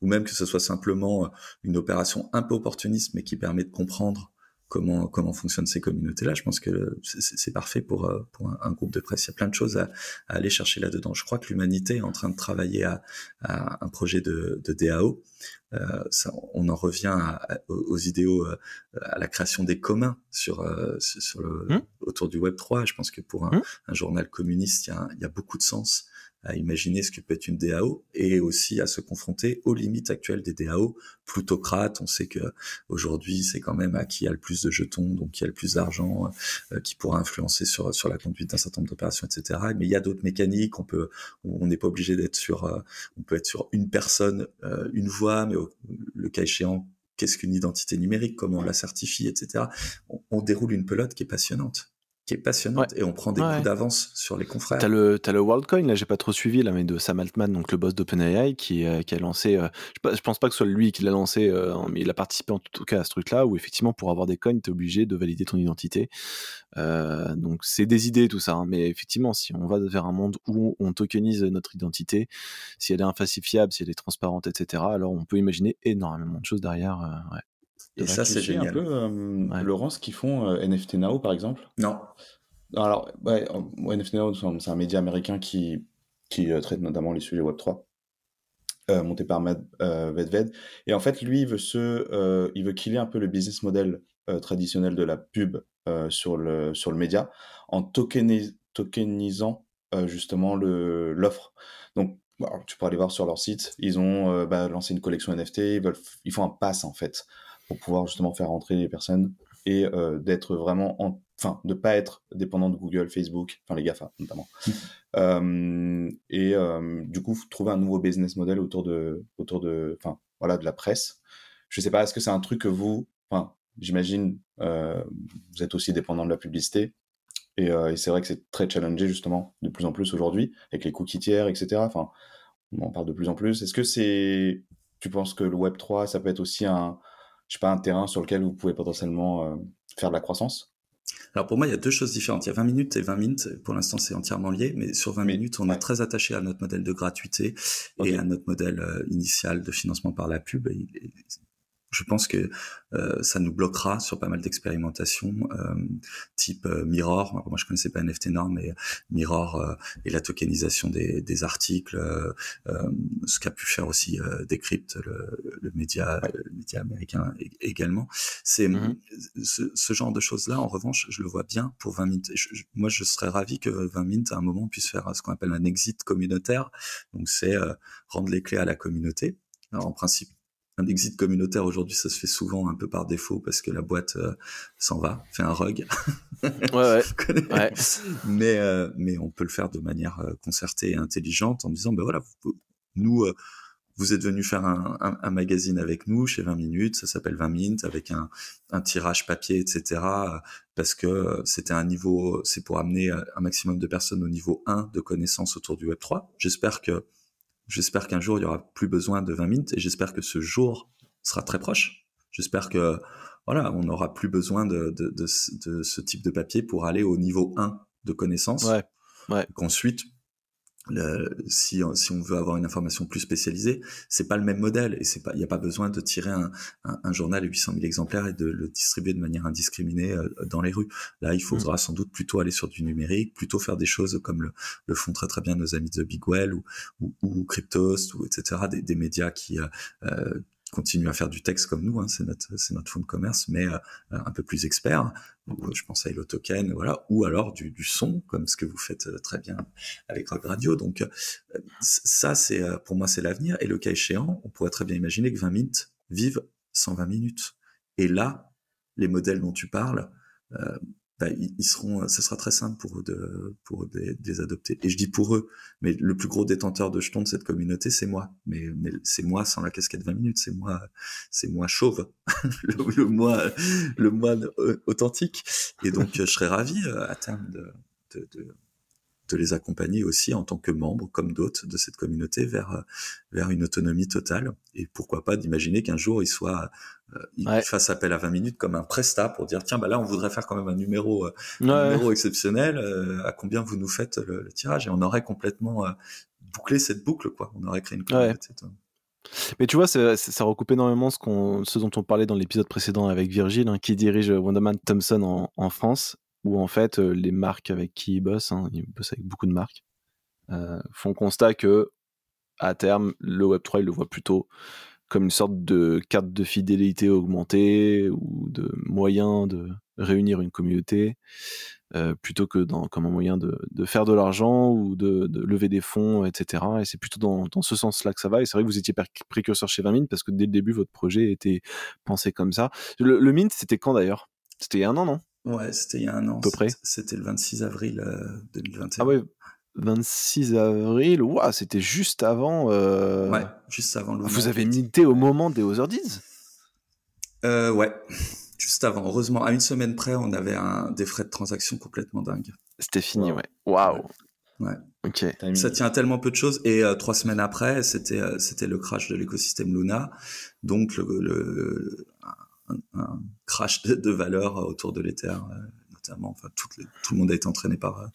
Speaker 3: ou même que ce soit simplement euh, une opération un peu opportuniste, mais qui permet de comprendre comment comment fonctionnent ces communautés-là. Je pense que c'est- parfait pour euh, pour un, un groupe de presse. Il y a plein de choses à, à aller chercher là-dedans. Je crois que l'humanité est en train de travailler à, à un projet de, de DAO. Euh, ça, on en revient à- aux idéaux, euh, à la création des communs sur euh, sur le
Speaker 2: Hmm.
Speaker 3: autour du Web 3. Je pense que pour un,
Speaker 2: Hmm.
Speaker 3: un journal communiste, il y a, il y a beaucoup de sens à imaginer ce que peut être une DAO et aussi à se confronter aux limites actuelles des DAO plutocrates. On sait que aujourd'hui, c'est quand même à qui a le plus de jetons, donc qui a le plus d'argent, euh, qui pourra influencer sur sur la conduite d'un certain nombre d'opérations, etc. Mais il y a d'autres mécaniques. On peut, on n'est pas obligé d'être sur, euh, on peut être sur une personne, euh, une voix, mais le cas échéant, qu'est-ce qu'une identité numérique, comment on la certifie, etc. On déroule une pelote qui est passionnante, qui est passionnante, et on prend des
Speaker 2: Ouais.
Speaker 3: coups d'avance sur les confrères.
Speaker 2: T'as le, t'as le WorldCoin, là j'ai pas trop suivi, là, mais de Sam Altman, donc le boss d'OpenAI, qui, euh, qui a lancé, euh, je, je pense pas que ce soit lui qui l'a lancé, euh, mais il a participé en tout cas à ce truc-là, où effectivement pour avoir des coins, t'es obligé de valider ton identité. Euh, donc c'est des idées tout ça, hein, mais effectivement si on va vers un monde où on tokenise notre identité, si elle est infalsifiable, si elle est transparente, etc., alors on peut imaginer énormément de choses derrière. euh, ouais.
Speaker 3: Et ça, c'est génial.
Speaker 4: un peu, euh,
Speaker 2: Ouais.
Speaker 4: Laurent, ce qu'ils font euh, NFT Now, par exemple?
Speaker 3: Non,
Speaker 4: Alors, ouais, euh, NFT Now, c'est un média américain qui, qui euh, traite notamment les sujets Web3, euh, monté par Matt Vedved. Et en fait, lui, il veut, se, il veut killer un peu le business model traditionnel de la pub sur, le, sur le média en tokenis- tokenisant justement l'offre. Donc, bah, tu peux aller voir sur leur site, ils ont euh, bah, lancé une collection NFT, ils, veulent, ils font un pass en fait pour pouvoir justement faire rentrer les personnes et euh, d'être vraiment en enfin de pas être dépendant de Google, Facebook, enfin les GAFA notamment. Euh, et euh, du coup trouver un nouveau business model autour de autour de enfin voilà de la presse. Je sais pas est-ce que c'est un truc que vous enfin j'imagine euh, vous êtes aussi dépendant de la publicité et, et c'est vrai que c'est très challengé justement de plus en plus aujourd'hui avec les cookies tiers etc. Enfin on en parle de plus en plus. Est-ce que c'est tu penses que le Web 3 ça peut être aussi un je sais pas un terrain sur lequel vous pouvez potentiellement euh, faire de la croissance
Speaker 3: Alors pour moi, il y a deux choses différentes. Il y a 20 minutes et 20 minutes. Pour l'instant, c'est entièrement lié, mais sur 20
Speaker 4: Mais-
Speaker 3: minutes, on
Speaker 4: ouais.
Speaker 3: est très attaché à notre modèle de gratuité et à notre modèle euh, initial de financement par la pub. Et je pense que euh, ça nous bloquera sur pas mal d'expérimentations, euh, type euh, Mirror. Moi, je connaissais pas NFT Norm, mais Mirror euh, et la tokenisation des, des articles, euh, euh, ce qu'a pu faire aussi euh, Decrypt, le, le média, le média américain également. C'est
Speaker 2: Mhm.
Speaker 3: ce, ce genre de choses-là, en revanche, je le vois bien pour 20 minutes. Je- je- moi, je serais ravi que 20 minutes, à un moment, puisse faire ce qu'on appelle un exit communautaire. Donc, c'est euh, rendre les clés à la communauté. Alors, en principe, un exit communautaire aujourd'hui, ça se fait souvent un peu par défaut parce que la boîte euh, s'en va, fait un rug.
Speaker 2: Ouais, ouais.
Speaker 3: Mais, euh, mais on peut le faire de manière euh, concertée et intelligente en disant, ben voilà, vous- nous, euh, vous êtes venu faire un, un- un magazine avec nous chez 20 minutes, ça s'appelle 20 minutes, avec un, un tirage papier, etc. Parce que c'était un niveau, c'est pour amener un maximum de personnes au niveau 1 de connaissances autour du Web 3. J'espère que j'espère qu'un jour il y aura plus besoin de 20 minutes et j'espère que ce jour sera très proche. J'espère que voilà, on n'aura plus besoin de, de, de, ce- de ce type de papier pour aller au niveau 1 de connaissances.
Speaker 2: Ouais. Ouais.
Speaker 3: Qu'ensuite, le- si, si on veut avoir une information plus spécialisée, c'est pas le même modèle et c'est pas, il n'y a pas besoin de tirer un, un, un journal à 800 000 exemplaires et de le distribuer de manière indiscriminée euh, dans les rues. Là, il faudra sans doute plutôt aller sur du numérique, plutôt faire des choses comme le, le font très très bien nos amis de Big Well ou, ou, ou Cryptost ou etc. Des, des médias qui euh, euh, continuent à faire du texte comme nous, hein, c'est notre c'est notre fonds de commerce, mais euh, un peu plus expert. Euh, je pense à Hello Token, voilà, ou alors du, du son, comme ce que vous faites euh, très bien avec Rock Radio. Donc euh, ça, c'est euh, pour moi, c'est l'avenir. Et le cas échéant, on pourrait très bien imaginer que 20 minutes vivent 120 minutes. Et là, les modèles dont tu parles, euh, bah, ils seront, ça sera très simple pour eux de, pour eux de, de les adopter. Et je dis pour eux, mais le plus gros détenteur de jetons de cette communauté, c'est moi. Mais, mais c'est moi sans la casquette 20 minutes, c'est moi, c'est moi chauve, le, le moi, le moi euh, authentique. Et donc, euh, je serais ravi euh, à terme de, de, de, de les accompagner aussi en tant que membre, comme d'autres, de cette communauté vers euh, vers une autonomie totale. Et pourquoi pas d'imaginer qu'un jour ils soient euh, ils
Speaker 2: Ouais.
Speaker 3: fassent appel à 20 minutes comme un prestat pour dire tiens bah là on voudrait faire quand même un numéro euh, un
Speaker 2: Ouais.
Speaker 3: numéro exceptionnel. euh, à combien vous nous faites le, le tirage Et on aurait complètement bouclé cette boucle quoi. On aurait créé une communauté. toi.
Speaker 2: Mais tu vois, ça recoupe énormément ce, ce dont on parlait dans l'épisode précédent avec Virgile, hein, qui dirige Wonderman Thompson en, en France, où en fait, euh, les marques avec qui il bosse, hein, il bosse avec beaucoup de marques, euh, font constat que, à terme, le Web3, il le voit plutôt comme une sorte de carte de fidélité augmentée ou de moyen de réunir une communauté euh, plutôt que dans, comme un moyen de, de faire de l'argent ou de, de, lever des fonds, etc. Et c'est plutôt dans, dans ce sens-là que ça va. Et c'est vrai que vous étiez précurseur chez 20 Mint parce que dès le début, votre projet était pensé comme ça. Le, le Mint, c'était quand d'ailleurs? C'était il y a un an, non?
Speaker 3: Ouais, c'était il y a un an.
Speaker 2: À peu près.
Speaker 3: C'était le 26 avril euh, 2021.
Speaker 2: Ah ouais, 26 avril, ouah, c'était juste avant. Euh...
Speaker 3: Ouais, juste avant le.
Speaker 2: Vous avez minté au moment des Other Deeds?
Speaker 3: Euh, Ouais, juste avant. Heureusement, à une semaine près, on avait un, des frais de transaction complètement dingues.
Speaker 2: C'était fini, ouais. Waouh.
Speaker 3: Ouais.
Speaker 2: Ok.
Speaker 3: Ça tient à tellement peu de choses. Et euh, trois semaines après, c'était euh, c'était le crash de l'écosystème Luna, donc le, le un, un, crash de, de valeur autour de l'Ether. Euh, notamment. Enfin, tout le, tout le monde a été entraîné par, euh,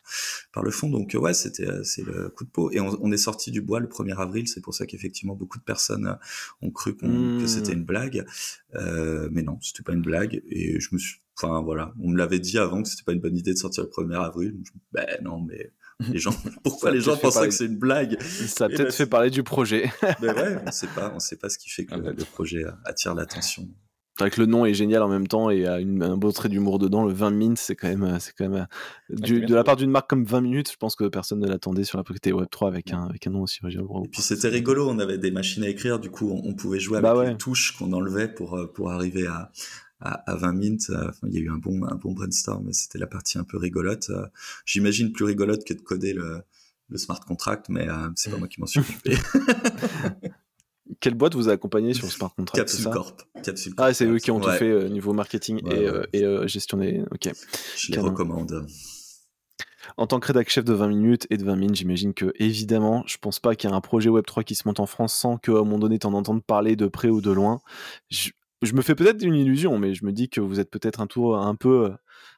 Speaker 3: par le fond. Donc, ouais, c'était, euh, c'est le coup de peau. Et on, on, est sorti du bois le 1er avril. C'est pour ça qu'effectivement, beaucoup de personnes euh, ont cru qu'on, mmh. que c'était une blague. Euh, mais non, c'était pas une blague. Et je me suis, enfin, voilà. On me l'avait dit avant que c'était pas une bonne idée de sortir le 1er avril. Je, ben non, mais les gens, pourquoi les gens pensaient que c'est une blague?
Speaker 2: Ça a peut-être fait parler du projet.
Speaker 3: ben ouais, on sait pas, on sait pas ce qui fait que le, le projet attire l'attention.
Speaker 2: C'est vrai que le nom est génial en même temps et a une, un beau trait d'humour dedans. Le 20 minutes, c'est quand même, c'est quand même du, de la part d'une marque comme 20 minutes. Je pense que personne ne l'attendait sur la propriété Web 3 avec un, avec un nom aussi original.
Speaker 3: Et puis c'était rigolo. On avait des machines à écrire. Du coup, on, on pouvait jouer avec bah ouais. les touches qu'on enlevait pour, pour arriver à, à, à 20 minutes. Enfin, il y a eu un bon, un bon brainstorm, mais c'était la partie un peu rigolote. J'imagine plus rigolote que de coder le, le smart contract, mais euh, c'est pas moi qui m'en suis occupé.
Speaker 2: Quelle boîte vous a accompagné sur Smart Contract
Speaker 3: Capsule Corp. Capsule
Speaker 2: Corp. Ah, c'est eux qui ont ouais. tout fait euh, niveau marketing ouais, et, ouais. et euh, gestion des. Ok.
Speaker 3: Je les recommande.
Speaker 2: En tant que rédac chef de 20 minutes et de 20 minutes, j'imagine que, évidemment, je pense pas qu'il y ait un projet Web3 qui se monte en France sans qu'à un moment donné, t'en entendes parler de près ou de loin. Je, je me fais peut-être une illusion, mais je me dis que vous êtes peut-être un tour un peu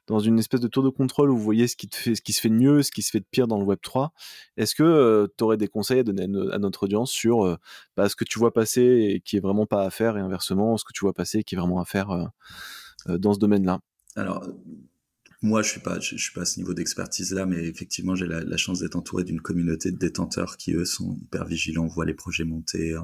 Speaker 2: dans une espèce de tour de contrôle où vous voyez ce qui, te fait, ce qui se fait de mieux, ce qui se fait de pire dans le Web 3. Est-ce que euh, tu aurais des conseils à donner à, notre audience sur euh, bah, ce que tu vois passer et qui est vraiment pas à faire et inversement, ce que tu vois passer et qui est vraiment à faire euh, dans ce domaine-là?
Speaker 3: Alors, moi, je suis pas, je, je suis pas à ce niveau d'expertise là, mais effectivement, j'ai la, la, chance d'être entouré d'une communauté de détenteurs qui eux sont hyper vigilants, voient les projets monter, euh,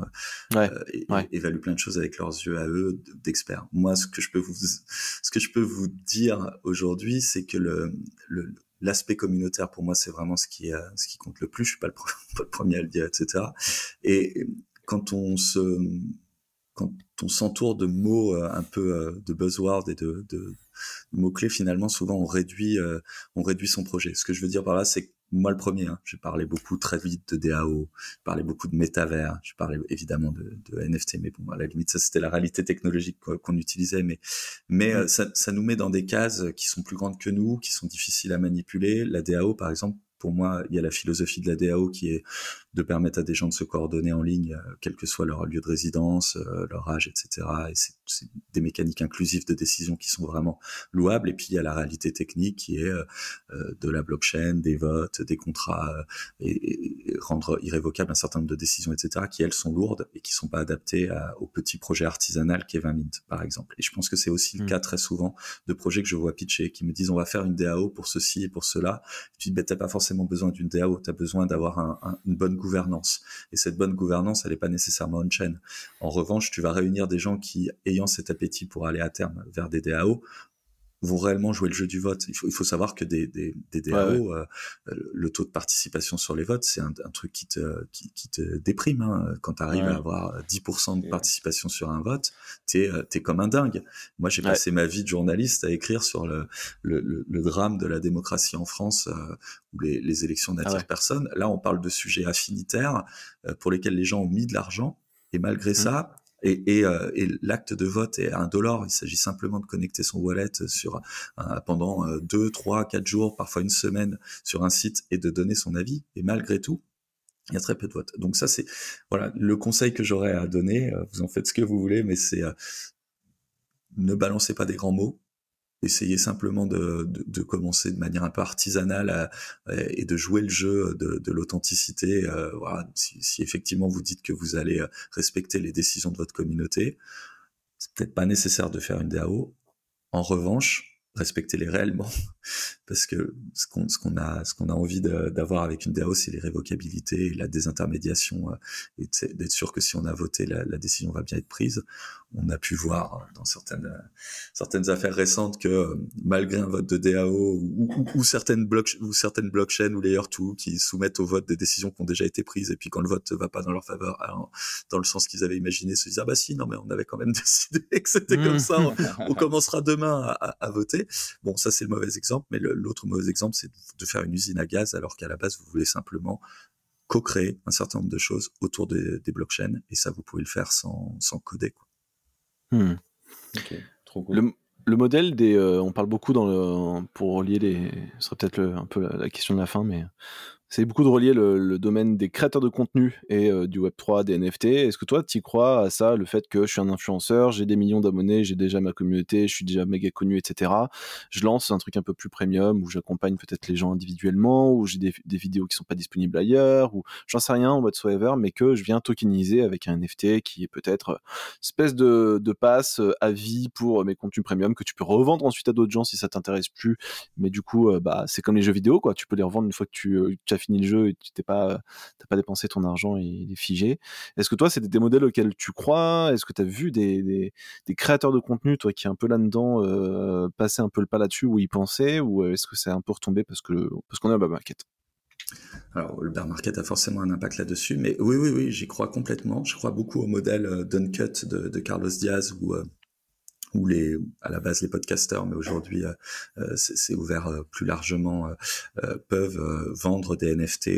Speaker 2: ouais,
Speaker 3: et,
Speaker 2: ouais.
Speaker 3: évaluent plein de choses avec leurs yeux à eux d'experts. Moi, ce que je peux vous, ce que je peux vous dire aujourd'hui, c'est que le, le l'aspect communautaire pour moi c'est vraiment ce qui est, ce qui compte le plus je suis pas le, pas le premier à le dire etc et quand on se quand on s'entoure de mots euh, un peu euh, de buzzwords et de, de mots-clés, finalement, souvent on réduit, euh, on réduit son projet. Ce que je veux dire par là, c'est moi le premier, hein, j'ai parlé beaucoup très vite de DAO, j'ai parlé beaucoup de métavers, j'ai parlé évidemment de, NFT, mais bon, à la limite, ça c'était la réalité technologique qu'on utilisait, mais, mais euh, ça, ça nous met dans des cases qui sont plus grandes que nous, qui sont difficiles à manipuler. La DAO, par exemple, pour moi, il y a la philosophie de la DAO qui est de permettre à des gens de se coordonner en ligne, quel que soit leur lieu de résidence, leur âge, etc. des mécaniques inclusives de décision qui sont vraiment louables. Et puis il y a la réalité technique qui est euh, de la blockchain, des votes, des contrats euh, et, et, rendre irrévocable un certain nombre de décisions, etc. qui elles sont lourdes et qui sont pas adaptées à, au petit projet artisanal qui est 20 Mint, par exemple. Et je pense que c'est aussi mmh. le cas très souvent de projets que je vois pitcher qui me disent on va faire une DAO pour ceci et pour cela. Et tu dis ben, t'as pas forcément besoin d'une DAO, tu as besoin d'avoir un, un, une bonne gouvernance. Et cette bonne gouvernance, elle n'est pas nécessairement on-chain. En revanche, tu vas réunir des gens qui, ayant cet appétit pour aller à terme vers des DAO, vont réellement jouer le jeu du vote. Il faut, il faut savoir que des, des, des DAO, ouais, ouais. Euh, le taux de participation sur les votes, c'est un, un, truc qui te, qui, qui te déprime. Hein. Quand tu arrives ouais. à avoir 10% de participation sur un vote, t'es es comme un dingue. Moi, j'ai passé ma vie de journaliste à écrire sur le, le, le, le drame de la démocratie en France, euh, où les, les élections n'attirent ah personne. Là, on parle de sujets affinitaires euh, pour lesquels les gens ont mis de l'argent. Et malgré mmh. ça, et, et, euh, et l'acte de vote est un dollar. Il s'agit simplement de connecter son wallet sur euh, pendant euh, deux, trois, quatre jours, parfois une semaine sur un site et de donner son avis. Et malgré tout, il y a très peu de votes. Donc ça, c'est voilà le conseil que j'aurais à donner. Euh, vous en faites ce que vous voulez, mais c'est euh, ne balancez pas des grands mots essayer simplement de, de, de, commencer de manière un peu artisanale et de jouer le jeu de, de l'authenticité. Euh, voilà, si, si, effectivement vous dites que vous allez respecter les décisions de votre communauté, c'est peut-être pas nécessaire de faire une DAO. En revanche, respecter-les réellement parce que ce qu'on ce qu'on a ce qu'on a envie d'avoir avec une DAO c'est les révocabilités et la désintermédiation euh, et d'être sûr que si on a voté la, la décision va bien être prise on a pu voir euh, dans certaines euh, certaines affaires récentes que euh, malgré un vote de DAO ou, ou, ou certaines blocs ou certaines blockchains ou layer 2 qui soumettent au vote des décisions qui ont déjà été prises et puis quand le vote va pas dans leur faveur alors, dans le sens qu'ils avaient imaginé se disent ah bah si non mais on avait quand même décidé que c'était
Speaker 2: Mm.
Speaker 3: comme ça on, on commencera demain à, à- à voter Bon, ça c'est le mauvais exemple, mais l'autre mauvais exemple, c'est de faire une usine à gaz alors qu'à la base, vous voulez simplement co-créer un certain nombre de choses autour des, des blockchains, et ça, vous pouvez le faire sans, sans coder. Quoi.
Speaker 2: Hmm.
Speaker 4: Ok, trop cool.
Speaker 2: Le, le modèle des. euh, on parle beaucoup dans le, pour relier les. Ce serait peut-être un peu la, la question de la fin, mais c'est beaucoup de relier le, domaine des créateurs de contenu et euh, du Web3, des NFT. Est-ce que toi, tu crois à ça, le fait que je suis un influenceur, j'ai des millions d'abonnés, j'ai déjà ma communauté, je suis déjà méga connu, etc. Je lance un truc un peu plus premium où j'accompagne peut-être les gens individuellement, où j'ai des, vidéos qui sont pas disponibles ailleurs, ou j'en sais rien, whatsoever, mais que je viens tokeniser avec un NFT qui est peut-être euh, espèce de, de passe euh, à vie pour mes contenus premium que tu peux revendre ensuite à d'autres gens si ça t'intéresse plus. Mais du coup, bah, c'est comme les jeux vidéo, quoi. Tu peux les revendre une fois que tu, euh, tu as fini le jeu et tu t'es pas, t'as pas dépensé ton argent et il est figé. Est-ce que toi, c'est des- modèles auxquels tu crois? Est-ce que tu as vu des, des, des créateurs de contenu, toi qui est un peu là-dedans, euh, passer un peu le pas là-dessus où ils pensaient Ou euh, est-ce que c'est un peu retombé parce que parce qu'on est à bas market?
Speaker 3: Alors, le bear market a forcément un impact là-dessus, mais oui, oui, oui, j'y crois complètement. Je crois beaucoup au modèle euh, d'Uncut de, de Carlos Diaz où, euh, où les, à la base les podcasteurs, mais aujourd'hui euh, euh, c'est ouvert euh, plus largement, euh, peuvent vendre des NFT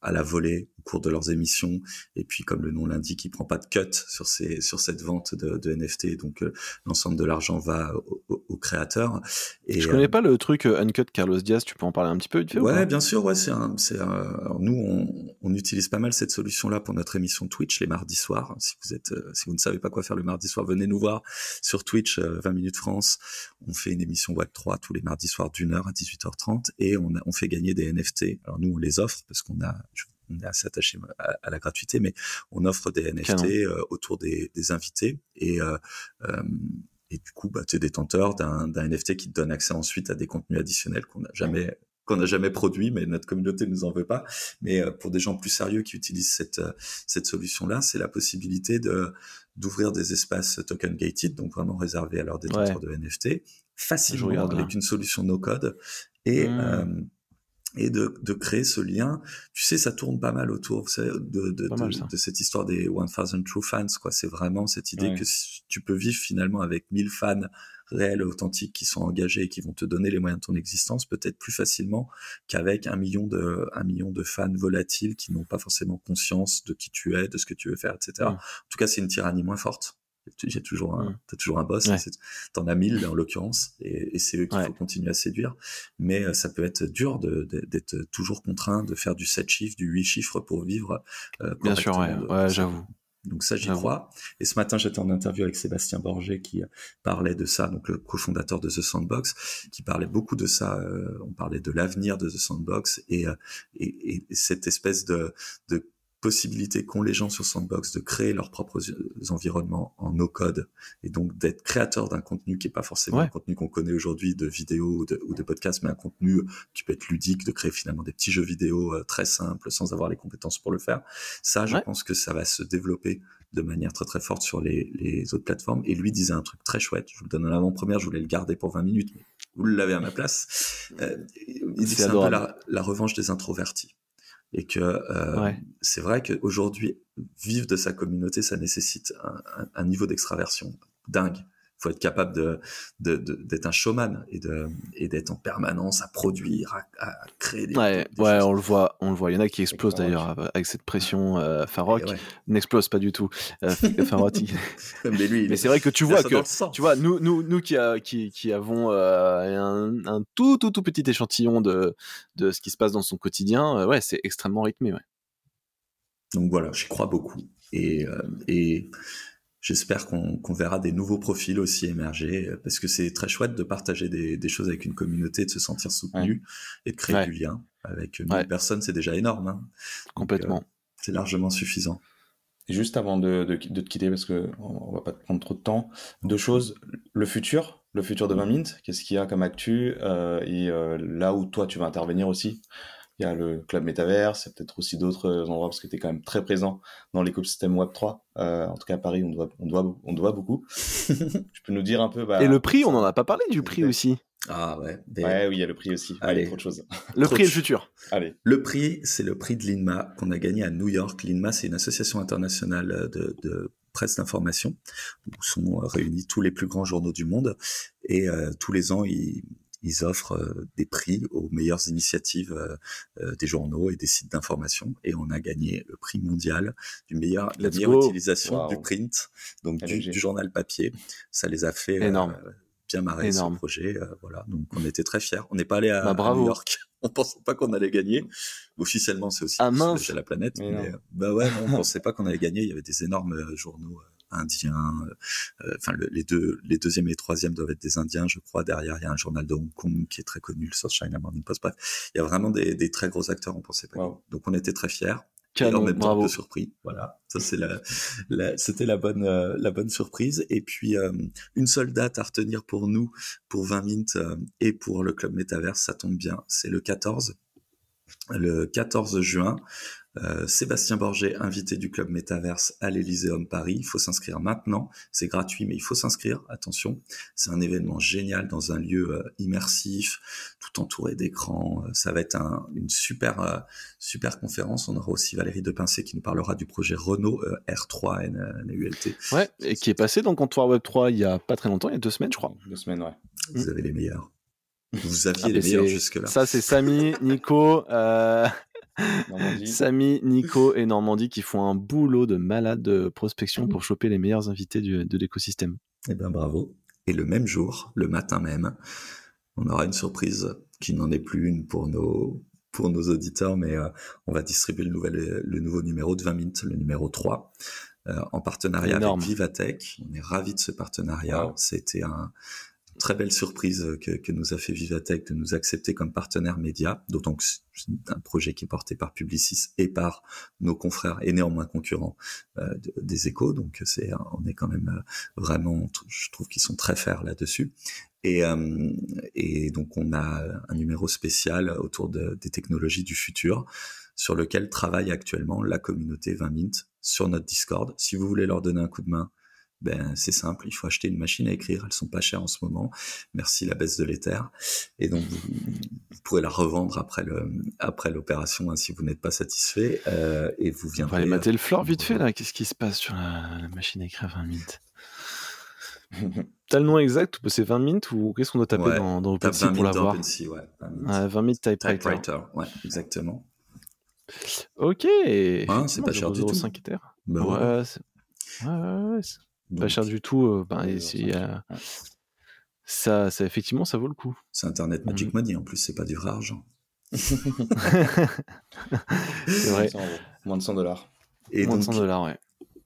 Speaker 3: à la volée cours de leurs émissions. Et puis, comme le nom l'indique, il prend pas de cut sur ces, sur cette vente de, de NFT. Donc, euh, l'ensemble de l'argent va au, au, au créateur. Et,
Speaker 2: Je
Speaker 3: euh,
Speaker 2: connais pas le truc euh, Uncut Carlos Diaz, tu peux en parler un petit peu vite fait
Speaker 3: Ouais, bien sûr, ouais, c'est un, c'est un- nous, on, on utilise pas mal cette solution-là pour notre émission Twitch les mardis soirs. Si vous êtes, euh, si vous ne savez pas quoi faire le mardi soir, venez nous voir sur Twitch, euh, 20 minutes France. On fait une émission Web 3 tous les mardis soirs d'une heure à 18h30 et on, a- on fait gagner des NFT. Alors nous, on les offre parce qu'on a, je- on est assez attaché à, à la gratuité, mais on offre des NFT euh, autour des, des invités et euh, euh, et du coup, bah, tu es détenteur d'un NFT qui te donne accès ensuite à des contenus additionnels qu'on n'a jamais qu'on n'a jamais produit, mais notre communauté ne nous en veut pas. Mais euh, pour des gens plus sérieux qui utilisent cette euh, cette solution-là, c'est la possibilité de d'ouvrir des espaces token gated, donc vraiment réservés à leurs détenteurs de NFT, facilement avec une solution no code et
Speaker 2: Mm.
Speaker 3: euh, et de, de créer ce lien. Tu sais, ça tourne pas mal autour vous savez, de, de, de,
Speaker 2: mal, ça.
Speaker 3: de cette histoire des 1000 True Fans. quoi. C'est vraiment cette idée
Speaker 4: Ouais.
Speaker 3: que tu peux vivre finalement avec 1000 fans réels, authentiques, qui sont engagés et qui vont te donner les moyens de ton existence, peut-être plus facilement qu'avec un million de, un million de fans volatiles qui n'ont pas forcément conscience de qui tu es, de ce que tu veux faire, etc. En tout cas, c'est une tyrannie moins forte. J'ai toujours un,
Speaker 2: Mm.
Speaker 3: t'as toujours un boss.
Speaker 2: Ouais.
Speaker 3: T'en as mille en l'occurrence, et, et c'est eux qu'il
Speaker 2: Ouais.
Speaker 3: faut continuer à séduire. Mais euh, ça peut être dur d'être toujours contraint de faire du 7 chiffres, du 8 chiffres pour vivre. euh,
Speaker 2: Bien sûr, ouais, ouais j'avoue.
Speaker 3: Donc ça, j'y crois. Et ce matin, j'étais en interview avec Sébastien Borget qui parlait de ça, donc le cofondateur de The Sandbox, qui parlait beaucoup de ça. euh, on parlait de l'avenir de The Sandbox et, euh, et, et cette espèce de, de possibilité qu'ont les gens sur Sandbox de créer leurs propres euh, environnements en no-code et donc d'être créateur d'un contenu qui est pas forcément
Speaker 2: Ouais.
Speaker 3: un contenu qu'on connaît aujourd'hui de vidéos ou de, ou de podcasts, mais un contenu qui peut être ludique, de créer finalement des petits jeux vidéo euh, très simples sans avoir les compétences pour le faire. Ça, je
Speaker 2: Ouais.
Speaker 3: pense que ça va se développer de manière très très forte sur les, les autres plateformes. Et lui disait un truc très chouette, je vous le donne en avant-première, je voulais le garder pour 20 minutes, mais vous l'avez à ma place. Euh, il dit
Speaker 2: C'est
Speaker 3: un peu la revanche des introvertis. Et que euh,
Speaker 2: Ouais.
Speaker 3: c'est vrai qu'aujourd'hui, vivre de sa communauté, ça nécessite un, un- un niveau d'extraversion dingue. Il faut être capable de, de, de- d'être un showman et, de, et d'être en permanence à produire, à, à créer des,
Speaker 2: Ouais,
Speaker 3: des
Speaker 2: ouais, on le voit, on le voit. Il y en a qui explosent d'ailleurs avec cette pression. Euh, Farok
Speaker 3: Et ouais.
Speaker 2: n'explose pas du tout. Euh, il-
Speaker 3: Mais lui,
Speaker 2: Mais c'est vrai que tu vois que tu vois, nous, nous, nous qui, a- qui, qui avons euh, un, un tout, tout, tout petit échantillon de, de ce qui se passe dans son quotidien, euh, ouais, c'est extrêmement rythmé. Ouais.
Speaker 3: Donc voilà, j'y crois beaucoup. Et, euh, et j'espère qu'on qu'on verra des nouveaux profils aussi émerger, euh, parce que c'est très chouette de partager des, des choses avec une communauté, de se sentir soutenu et de créer
Speaker 2: Ouais.
Speaker 3: du lien. Avec 1000
Speaker 2: Ouais.
Speaker 3: personnes, c'est déjà énorme. hein.
Speaker 2: Complètement.
Speaker 3: C'est largement suffisant.
Speaker 4: Et juste avant de, de, de te quitter, parce que on va pas te prendre trop de temps, deux choses. Le futur, le futur de 20 Mint, qu'est-ce qu'il y a comme actu euh, et euh, là où toi tu vas intervenir aussi. Il y a le club Metaverse, il y a peut-être aussi d'autres endroits parce que tu es quand même très présent dans l'écosystème Web3. Euh, en tout cas à Paris, on doit, on doit, on doit beaucoup. tu peux nous dire un peu. Bah,
Speaker 2: Et le prix, on en a pas parlé du prix aussi.
Speaker 3: Ah ouais. des-
Speaker 4: Ouais, oui, il y a le prix aussi.
Speaker 3: Allez.
Speaker 4: Allez, trop de choses.
Speaker 2: Le
Speaker 3: Trop
Speaker 2: prix et le futur.
Speaker 4: Allez.
Speaker 3: Le prix, c'est le prix de l'INMA qu'on a gagné à New York. L'INMA, c'est une association internationale de, de presse d'information où sont euh, réunis tous les plus grands journaux du monde. Et euh, tous les ans, ils, ils offrent euh, des prix aux meilleures initiatives euh, euh, des journaux et des sites d'information. Et on a gagné le prix mondial du meilleur, de la meilleure
Speaker 2: go.
Speaker 3: utilisation
Speaker 4: Wow.
Speaker 3: du print, donc du, du journal papier. Ça les a fait euh,
Speaker 2: Énorme.
Speaker 3: bien marrer
Speaker 2: Énorme.
Speaker 3: ce projet. euh, voilà, donc on était très fiers. On n'est pas allé à,
Speaker 2: Bah,
Speaker 3: à. New York. On pensait pas qu'on allait gagner. Officiellement, c'est aussi
Speaker 2: Ah, mince.
Speaker 3: la planète.
Speaker 4: Mais
Speaker 3: Mais, euh, bah ouais, non, on pensait pas qu'on allait gagner. Il y avait des énormes journaux indiens. euh, euh, Enfin, le- les deux, les deuxième et les troisième doivent être des Indiens, je crois. Derrière, il y a un journal de Hong Kong qui est très connu, le South China Morning Post. Bref, il y a vraiment des, des très gros acteurs. On pensait pas.
Speaker 4: Wow.
Speaker 3: Donc, on était très fiers. et en même temps un
Speaker 2: bravo.
Speaker 3: peu surpris. Voilà, ça c'est la, la- c'était la bonne, euh, la bonne surprise. Et puis euh, une seule date à retenir pour nous, pour 20 Mint euh, et pour le club Metaverse, ça tombe bien. C'est le 14, le 14 juin. Euh, Sébastien Borget, invité du club Metaverse à l'Elyséum Paris. Il faut s'inscrire maintenant. C'est gratuit, mais il faut s'inscrire. Attention, c'est un événement génial dans un lieu euh, immersif, tout entouré d'écrans. Euh, Ça va être un- une super, euh, super conférence. On aura aussi Valérie Depincé qui nous parlera du projet Renault euh, R3 N- NULT.
Speaker 2: Ouais, et qui est passé dans le comptoir Web 3 il y a pas très longtemps, il y a deux semaines, je crois.
Speaker 4: Deux semaines, ouais.
Speaker 3: Vous avez les meilleurs. Vous aviez
Speaker 2: Ah,
Speaker 3: les meilleurs
Speaker 2: c'est-
Speaker 3: jusque-là.
Speaker 2: Ça, c'est Samy, Nico, euh. Samy, Nico et Normandie qui font un boulot de malade de prospection pour choper les meilleurs invités du- de l'écosystème.
Speaker 3: Eh bien, bravo. Et le même jour, le matin même, on aura une surprise qui n'en est plus une pour nos, pour nos auditeurs, mais euh, on va distribuer le, nouvel, le nouveau numéro de 20 Mint, le numéro 3, euh, en partenariat
Speaker 2: Énorme.
Speaker 3: avec Vivatech. On est ravis de ce partenariat.
Speaker 4: Wow.
Speaker 3: C'était un très belle surprise que, que nous a fait Vivatech de nous accepter comme partenaire média, d'autant que c'est un projet qui est porté par Publicis et par nos confrères et néanmoins concurrents euh, de- des échos. Donc c'est, on est quand même euh, vraiment, je trouve qu'ils sont très fiers là-dessus. Et, euh, donc on a un numéro spécial autour de- des technologies du futur sur lequel travaille actuellement la communauté 20 Mint sur notre Discord. Si vous voulez leur donner un coup de main, ben c'est simple, il faut acheter une machine à écrire, elles sont pas chères en ce moment. Merci la baisse de l'éther. Et donc vous, vous pourrez la revendre après le après l'opération hein, si vous n'êtes pas satisfait euh, et vous
Speaker 2: On va
Speaker 3: viendrez.
Speaker 2: aller mater le floor vite fait là. Qu'est-ce qui se passe sur la, la machine à écrire 20 minutes? T'as le nom exact? C'est 20 minutes ou qu'est-ce qu'on doit taper
Speaker 3: Ouais,
Speaker 2: dans, dans
Speaker 3: Tape
Speaker 2: OpenSea
Speaker 3: 20
Speaker 2: pour l'avoir?
Speaker 3: Ouais. 20 Mint.
Speaker 2: Ouais, 20 minutes typewriter.
Speaker 3: Ouais, exactement.
Speaker 2: Ok.
Speaker 3: c'est pas cher du tout.
Speaker 2: 0,5 Ether.
Speaker 3: Bah ouais.
Speaker 2: ouais, pas cher du tout. euh, ben,
Speaker 4: Ouais,
Speaker 2: et
Speaker 4: 0,5.
Speaker 2: c'est, euh, ça, ça, effectivement, ça vaut le coup.
Speaker 3: C'est Internet Magic Money en plus, c'est pas du vrai argent.
Speaker 2: C'est vrai.
Speaker 4: 100 euros. Moins de 100 dollars.
Speaker 3: Et
Speaker 2: Moins de
Speaker 3: donc,
Speaker 2: 100 dollars, ouais.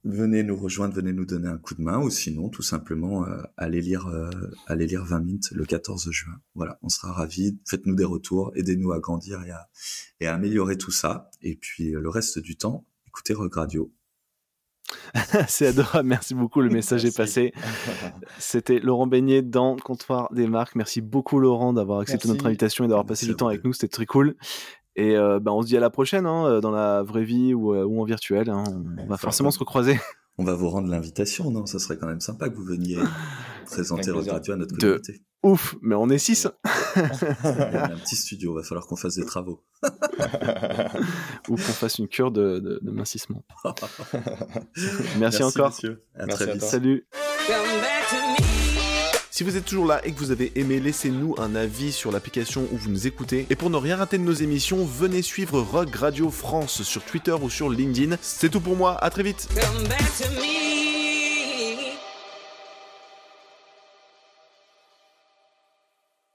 Speaker 3: venez nous rejoindre, venez nous donner un coup de main, ou sinon, tout simplement, euh, allez lire, euh, allez lire 20 Mint le 14 juin. Voilà, on sera ravis. Faites-nous des retours, aidez-nous à grandir et à, et à améliorer tout ça. Et puis, le reste du temps, écoutez Rock Radio.
Speaker 2: c'est adorable. Merci beaucoup. Le message est passé. C'était Laurent Beignet dans Comptoir des marques. Merci beaucoup, Laurent, d'avoir accepté
Speaker 4: Merci.
Speaker 2: notre invitation et d'avoir passé du temps avec nous. C'était très cool. Et euh, ben, on se dit à la prochaine, hein, dans la vraie vie ou, euh, ou en virtuel. hein. On va forcément se recroiser.
Speaker 3: On va vous rendre l'invitation, non? Ça serait quand même sympa que vous veniez présenter
Speaker 4: Avec
Speaker 3: Rock
Speaker 4: plaisir.
Speaker 3: Radio à notre
Speaker 2: De-
Speaker 3: communauté.
Speaker 2: Ouf, mais on est 6
Speaker 3: Il y a un petit studio, va falloir qu'on fasse des travaux.
Speaker 2: ou qu'on fasse une cure de, de- de mincissement. Merci, encore.
Speaker 3: À
Speaker 4: Merci
Speaker 3: très
Speaker 4: à
Speaker 3: vite.
Speaker 2: Salut.
Speaker 5: Si vous êtes toujours là et que vous avez aimé, laissez-nous un avis sur l'application où vous nous écoutez. Et pour ne rien rater de nos émissions, venez suivre Rock Radio France sur Twitter ou sur LinkedIn. C'est tout pour moi, à très vite.